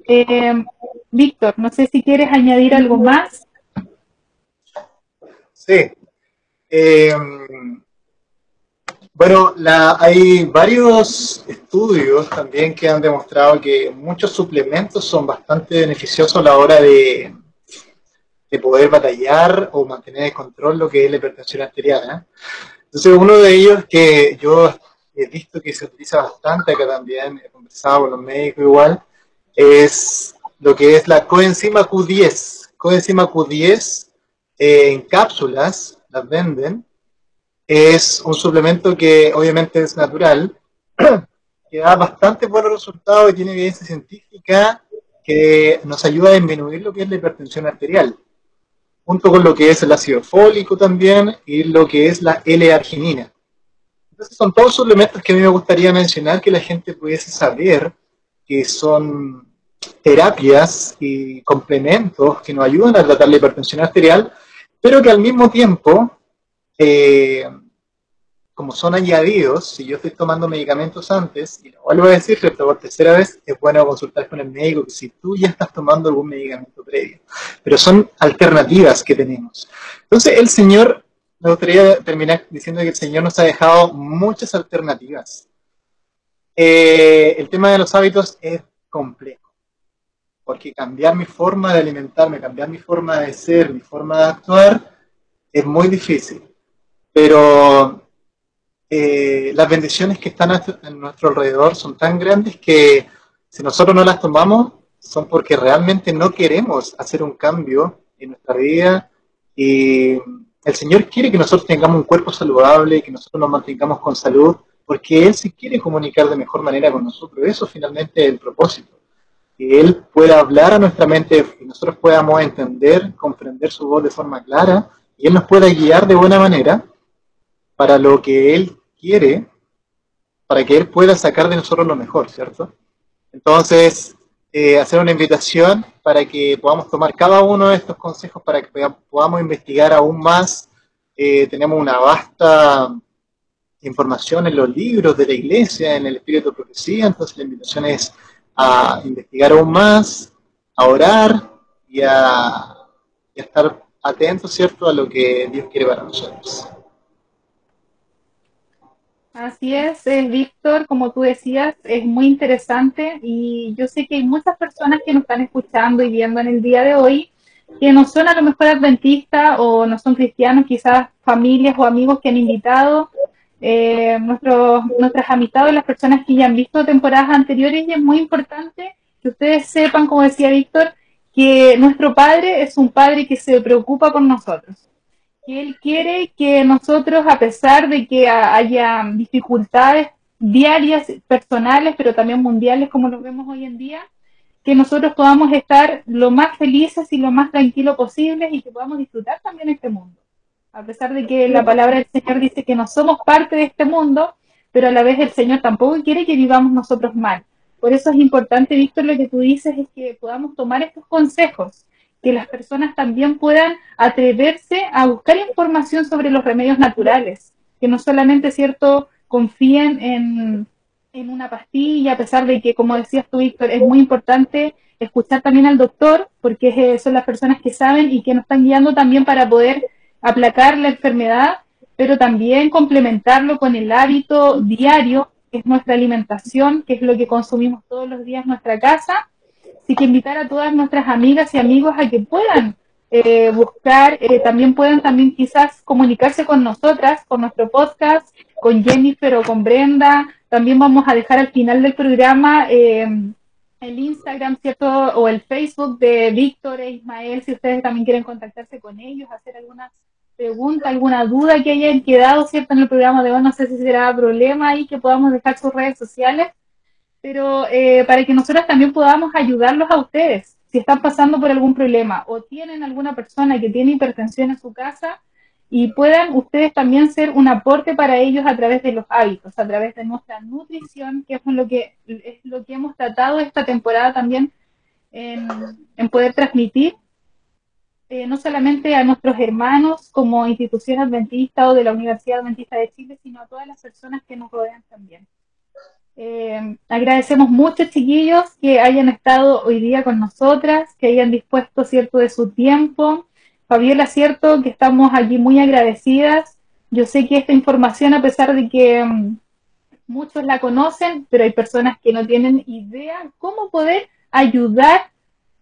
Eh, Víctor, no sé si quieres añadir algo más. Sí. Eh, bueno, hay varios estudios también que han demostrado que muchos suplementos son bastante beneficiosos a la hora de, de poder batallar o mantener el control lo que es la hipertensión arterial. ¿eh? Entonces, uno de ellos que yo he visto que se utiliza bastante acá también, he conversado con los médicos igual, es lo que es la coenzima Q10. Coenzima Q10 eh, en cápsulas, las venden, es un suplemento que obviamente es natural, que da bastante buenos resultados y tiene evidencia científica que nos ayuda a disminuir lo que es la hipertensión arterial, junto con lo que es el ácido fólico también y lo que es la L-arginina. Entonces son todos suplementos que a mí me gustaría mencionar que la gente pudiese saber que son terapias y complementos que nos ayudan a tratar la hipertensión arterial, pero que al mismo tiempo eh, como son añadidos, si yo estoy tomando medicamentos antes, y lo vuelvo a decir, por tercera vez, es bueno consultar con el médico si tú ya estás tomando algún medicamento previo. Pero son alternativas que tenemos. Entonces, el Señor, me gustaría terminar diciendo que el Señor nos ha dejado muchas alternativas. Eh, el tema de los hábitos es complejo, porque cambiar mi forma de alimentarme, cambiar mi forma de ser, mi forma de actuar, es muy difícil. Pero eh, las bendiciones que están a nuestro alrededor son tan grandes que si nosotros no las tomamos son porque realmente no queremos hacer un cambio en nuestra vida y el Señor quiere que nosotros tengamos un cuerpo saludable, que nosotros nos mantengamos con salud, porque Él se quiere comunicar de mejor manera con nosotros. Eso finalmente es el propósito. Que Él pueda hablar a nuestra mente y nosotros podamos entender, comprender su voz de forma clara y Él nos pueda guiar de buena manera para lo que Él quiere, para que Él pueda sacar de nosotros lo mejor, ¿cierto? Entonces, eh, hacer una invitación para que podamos tomar cada uno de estos consejos para que podamos investigar aún más. Eh, tenemos una vasta información en los libros de la iglesia, en el espíritu de profecía, entonces la invitación es a investigar aún más, a orar y a, y a estar atentos, ¿cierto?, a lo que Dios quiere para nosotros. Así es, Víctor, como tú decías, es muy interesante y yo sé que hay muchas personas que nos están escuchando y viendo en el día de hoy que no son a lo mejor adventistas o no son cristianos, quizás familias o amigos que han invitado, eh, nuestros, nuestras amistades, las personas que ya han visto temporadas anteriores y es muy importante que ustedes sepan, como decía Víctor, que nuestro Padre es un Padre que se preocupa por nosotros Él quiere que nosotros, a pesar de que haya dificultades diarias, personales, pero también mundiales, como lo vemos hoy en día, que nosotros podamos estar lo más felices y lo más tranquilos posibles y que podamos disfrutar también este mundo. A pesar de que la palabra del Señor dice que no somos parte de este mundo, pero a la vez el Señor tampoco quiere que vivamos nosotros mal. Por eso es importante, Víctor, lo que tú dices es que podamos tomar estos consejos que las personas también puedan atreverse a buscar información sobre los remedios naturales, que no solamente, ¿cierto?, confíen en, en una pastilla, a pesar de que, como decías tú, Víctor, es muy importante escuchar también al doctor, porque son las personas que saben y que nos están guiando también para poder aplacar la enfermedad, pero también complementarlo con el hábito diario, que es nuestra alimentación, que es lo que consumimos todos los días en nuestra casa, Así que invitar a todas nuestras amigas y amigos a que puedan eh, buscar, eh, también puedan también quizás comunicarse con nosotras, con nuestro podcast, con Jennifer o con Brenda. También vamos a dejar al final del programa eh, el Instagram, ¿cierto? O el Facebook de Víctor e Ismael, si ustedes también quieren contactarse con ellos, hacer alguna pregunta, alguna duda que hayan quedado, ¿cierto? En el programa de hoy, no sé si será problema ahí que podamos dejar sus redes sociales pero eh, para que nosotros también podamos ayudarlos a ustedes si están pasando por algún problema o tienen alguna persona que tiene hipertensión en su casa y puedan ustedes también ser un aporte para ellos a través de los hábitos, a través de nuestra nutrición, que es lo que, es lo que hemos tratado esta temporada también en, poder transmitir, eh, no solamente a nuestros hermanos como institución adventista o de la Universidad Adventista de Chile, sino a todas las personas que nos rodean también. Eh, agradecemos mucho, chiquillos, que hayan estado hoy día con nosotras, que hayan dispuesto cierto de su tiempo. Fabiola, cierto que estamos aquí muy agradecidas. Yo sé que esta información, a pesar de que mm, muchos la conocen, pero hay personas que no tienen idea cómo poder ayudar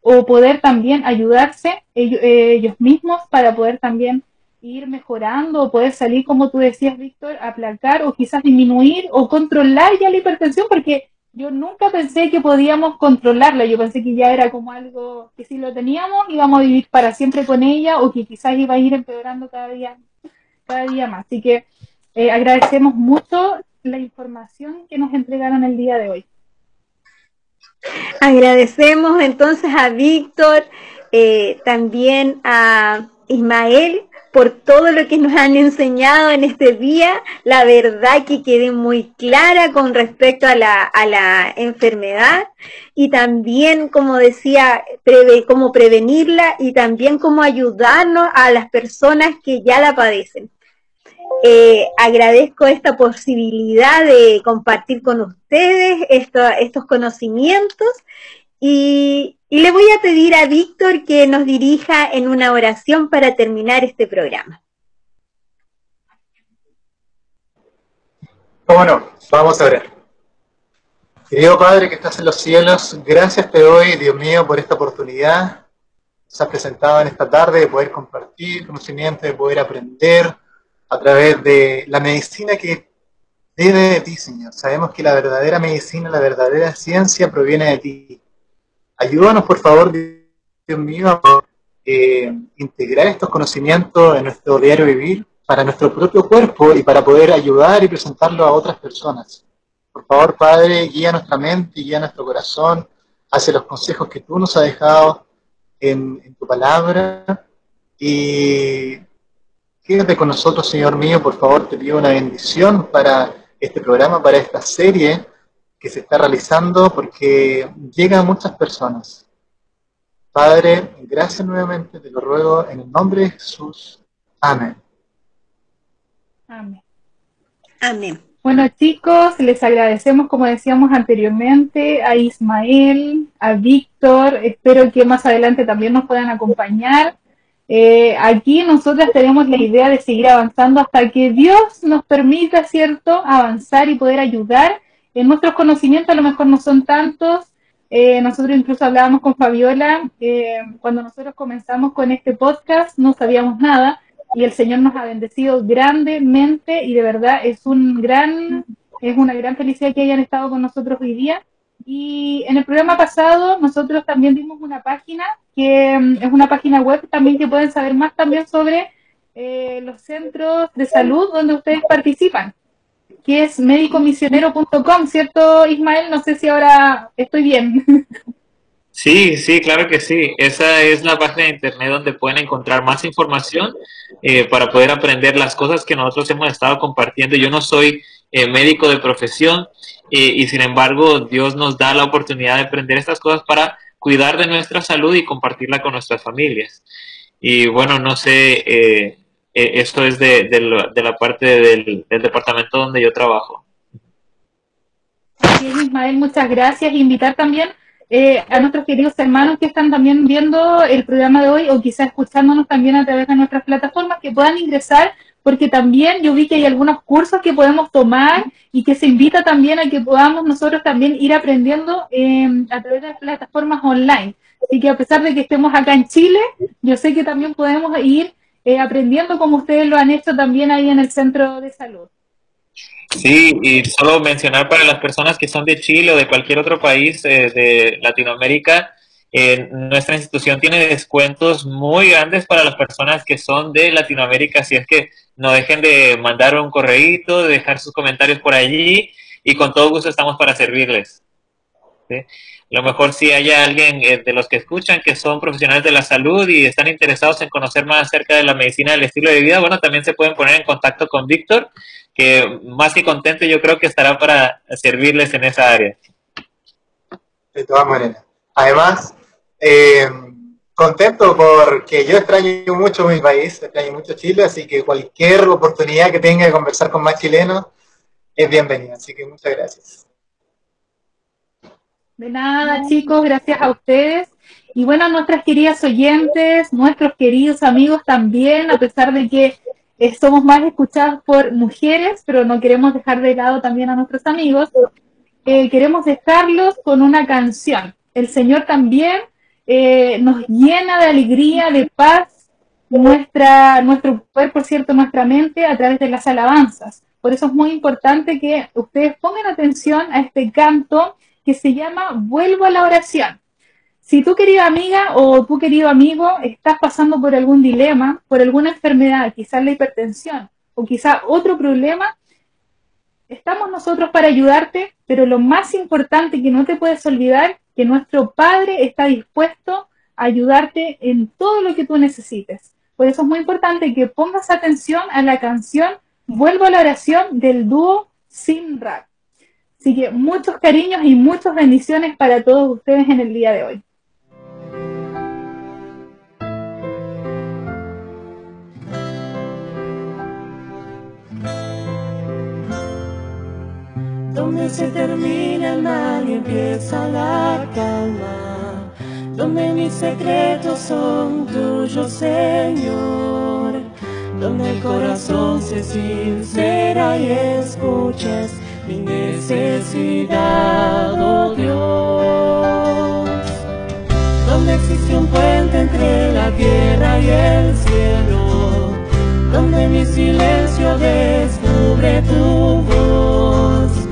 o poder también ayudarse ellos, ellos mismos para poder también ir mejorando o poder salir, como tú decías, Víctor, aplacar o quizás disminuir o controlar ya la hipertensión, porque yo nunca pensé que podíamos controlarla, yo pensé que ya era como algo que si lo teníamos íbamos a vivir para siempre con ella o que quizás iba a ir empeorando cada día, cada día más. Así que eh, agradecemos mucho la información que nos entregaron el día de hoy. Agradecemos entonces a Víctor, eh, también a Ismael por todo lo que nos han enseñado en este día. La verdad que quedé muy clara con respecto a la, a la enfermedad y también, como decía, cómo prevenirla y también cómo ayudarnos a las personas que ya la padecen. Eh, agradezco esta posibilidad de compartir con ustedes estos conocimientos y, le voy a pedir a Víctor que nos dirija en una oración para terminar este programa. Bueno, Vamos a ver. Querido Padre que estás en los cielos, gracias te doy, Dios mío, por esta oportunidad se ha presentado en esta tarde de poder compartir conocimiento, de poder aprender a través de la medicina que viene de ti, Señor. Sabemos que la verdadera medicina, la verdadera ciencia proviene de ti. Ayúdanos, por favor, Dios mío, a eh, integrar estos conocimientos en nuestro diario vivir para nuestro propio cuerpo y para poder ayudar y presentarlo a otras personas. Por favor, Padre, guía nuestra mente guía nuestro corazón hacia los consejos que tú nos has dejado en, en tu palabra. Y quédate con nosotros, Señor mío, por favor, te pido una bendición para este programa, para esta serie que se está realizando porque llega a muchas personas. Padre, gracias nuevamente, te lo ruego en el nombre de Jesús. Amén. Amén. Amén. Bueno chicos, les agradecemos como decíamos anteriormente a Ismael, a Víctor, espero que más adelante también nos puedan acompañar. Eh, aquí nosotras tenemos la idea de seguir avanzando hasta que Dios nos permita, ¿cierto?, avanzar y poder ayudar. En nuestros conocimientos a lo mejor no son tantos. Eh, nosotros incluso hablábamos con Fabiola, eh, cuando nosotros comenzamos con este podcast no sabíamos nada y el Señor nos ha bendecido grandemente y de verdad es un gran, es una gran felicidad que hayan estado con nosotros hoy día. Y en el programa pasado nosotros también dimos una página que mm, es una página web también que pueden saber más también sobre eh, los centros de salud donde ustedes participan, que es medicomisionero.com, ¿cierto Ismael? No sé si ahora estoy bien. Sí, sí, claro que sí. Esa es la página de internet donde pueden encontrar más información eh, para poder aprender las cosas que nosotros hemos estado compartiendo. Yo no soy eh, médico de profesión eh, y sin embargo Dios nos da la oportunidad de aprender estas cosas para cuidar de nuestra salud y compartirla con nuestras familias. Y bueno, no sé, esto es de, de, la parte del, del, departamento donde yo trabajo. Sí, Ismael, muchas gracias. Invitar también eh, a nuestros queridos hermanos que están también viendo el programa de hoy o quizás escuchándonos también a través de nuestras plataformas que puedan ingresar porque también yo vi que hay algunos cursos que podemos tomar y que se invita también a que podamos nosotros también ir aprendiendo eh, a través de las plataformas online. Así que a pesar de que estemos acá en Chile, yo sé que también podemos ir eh, aprendiendo como ustedes lo han hecho también ahí en el centro de salud. Sí, y solo mencionar para las personas que son de Chile o de cualquier otro país eh, de Latinoamérica, eh, nuestra institución tiene descuentos muy grandes para las personas que son de Latinoamérica, así es que no dejen de mandar un correíto, de dejar sus comentarios por allí y con todo gusto estamos para servirles. ¿Sí? A lo mejor si hay alguien eh, de los que escuchan que son profesionales de la salud y están interesados en conocer más acerca de la medicina del estilo de vida, bueno, también se pueden poner en contacto con Víctor que más que contento yo creo que estará para servirles en esa área. De todas maneras. Además, eh, contento porque yo extraño mucho mi país, extraño mucho Chile, así que cualquier oportunidad que tenga de conversar con más chilenos es bienvenida. Así que muchas gracias. De nada, chicos, gracias a ustedes. Y bueno, a nuestras queridas oyentes, nuestros queridos amigos también, a pesar de que eh, somos más escuchados por mujeres, pero no queremos dejar de lado también a nuestros amigos. Eh, queremos dejarlos con una canción. El Señor también eh, nos llena de alegría, de paz, nuestra, nuestro poder, por cierto, nuestra mente a través de las alabanzas. Por eso es muy importante que ustedes pongan atención a este canto que se llama Vuelvo a la oración. Si tú, querida amiga o tu querido amigo, estás pasando por algún dilema, por alguna enfermedad, quizás la hipertensión o quizás otro problema, estamos nosotros para ayudarte, pero lo más importante que no te puedes olvidar, que nuestro Padre está dispuesto a ayudarte en todo lo que tú necesites. Por eso es muy importante que pongas atención a la canción Vuelvo a la oración del dúo Sin Rap. Así que muchos cariños y muchas bendiciones para todos ustedes en el día de hoy. donde se termina el mal y empieza la calma, donde mis secretos son tuyos, Señor, donde el corazón se sincera y escuchas mi necesidad, oh Dios, donde existe un puente entre la tierra y el cielo, donde mi silencio descubre tu voz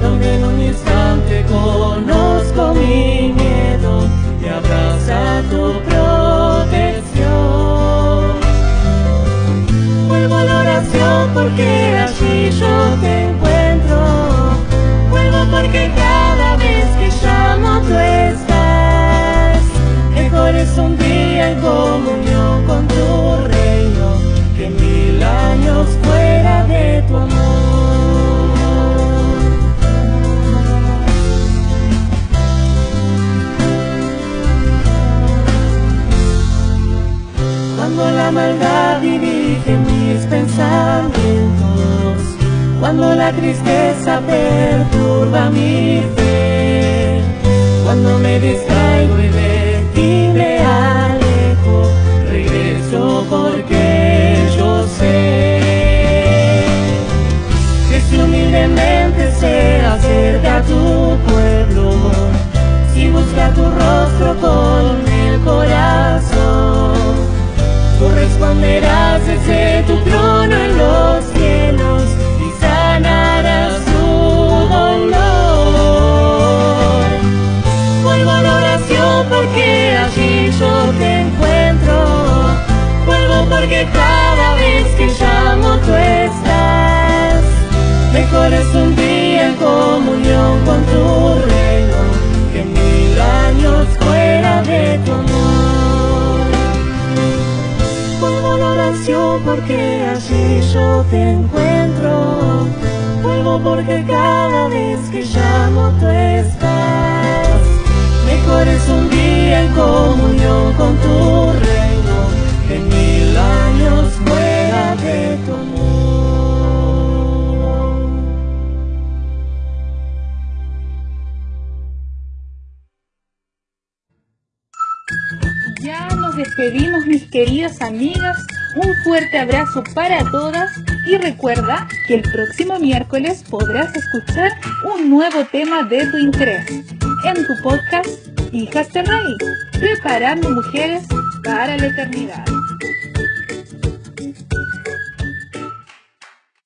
donde en un instante conozco mi que el próximo miércoles podrás escuchar un nuevo tema de tu interés en tu podcast Hijas de Rey, preparando mujeres para la eternidad.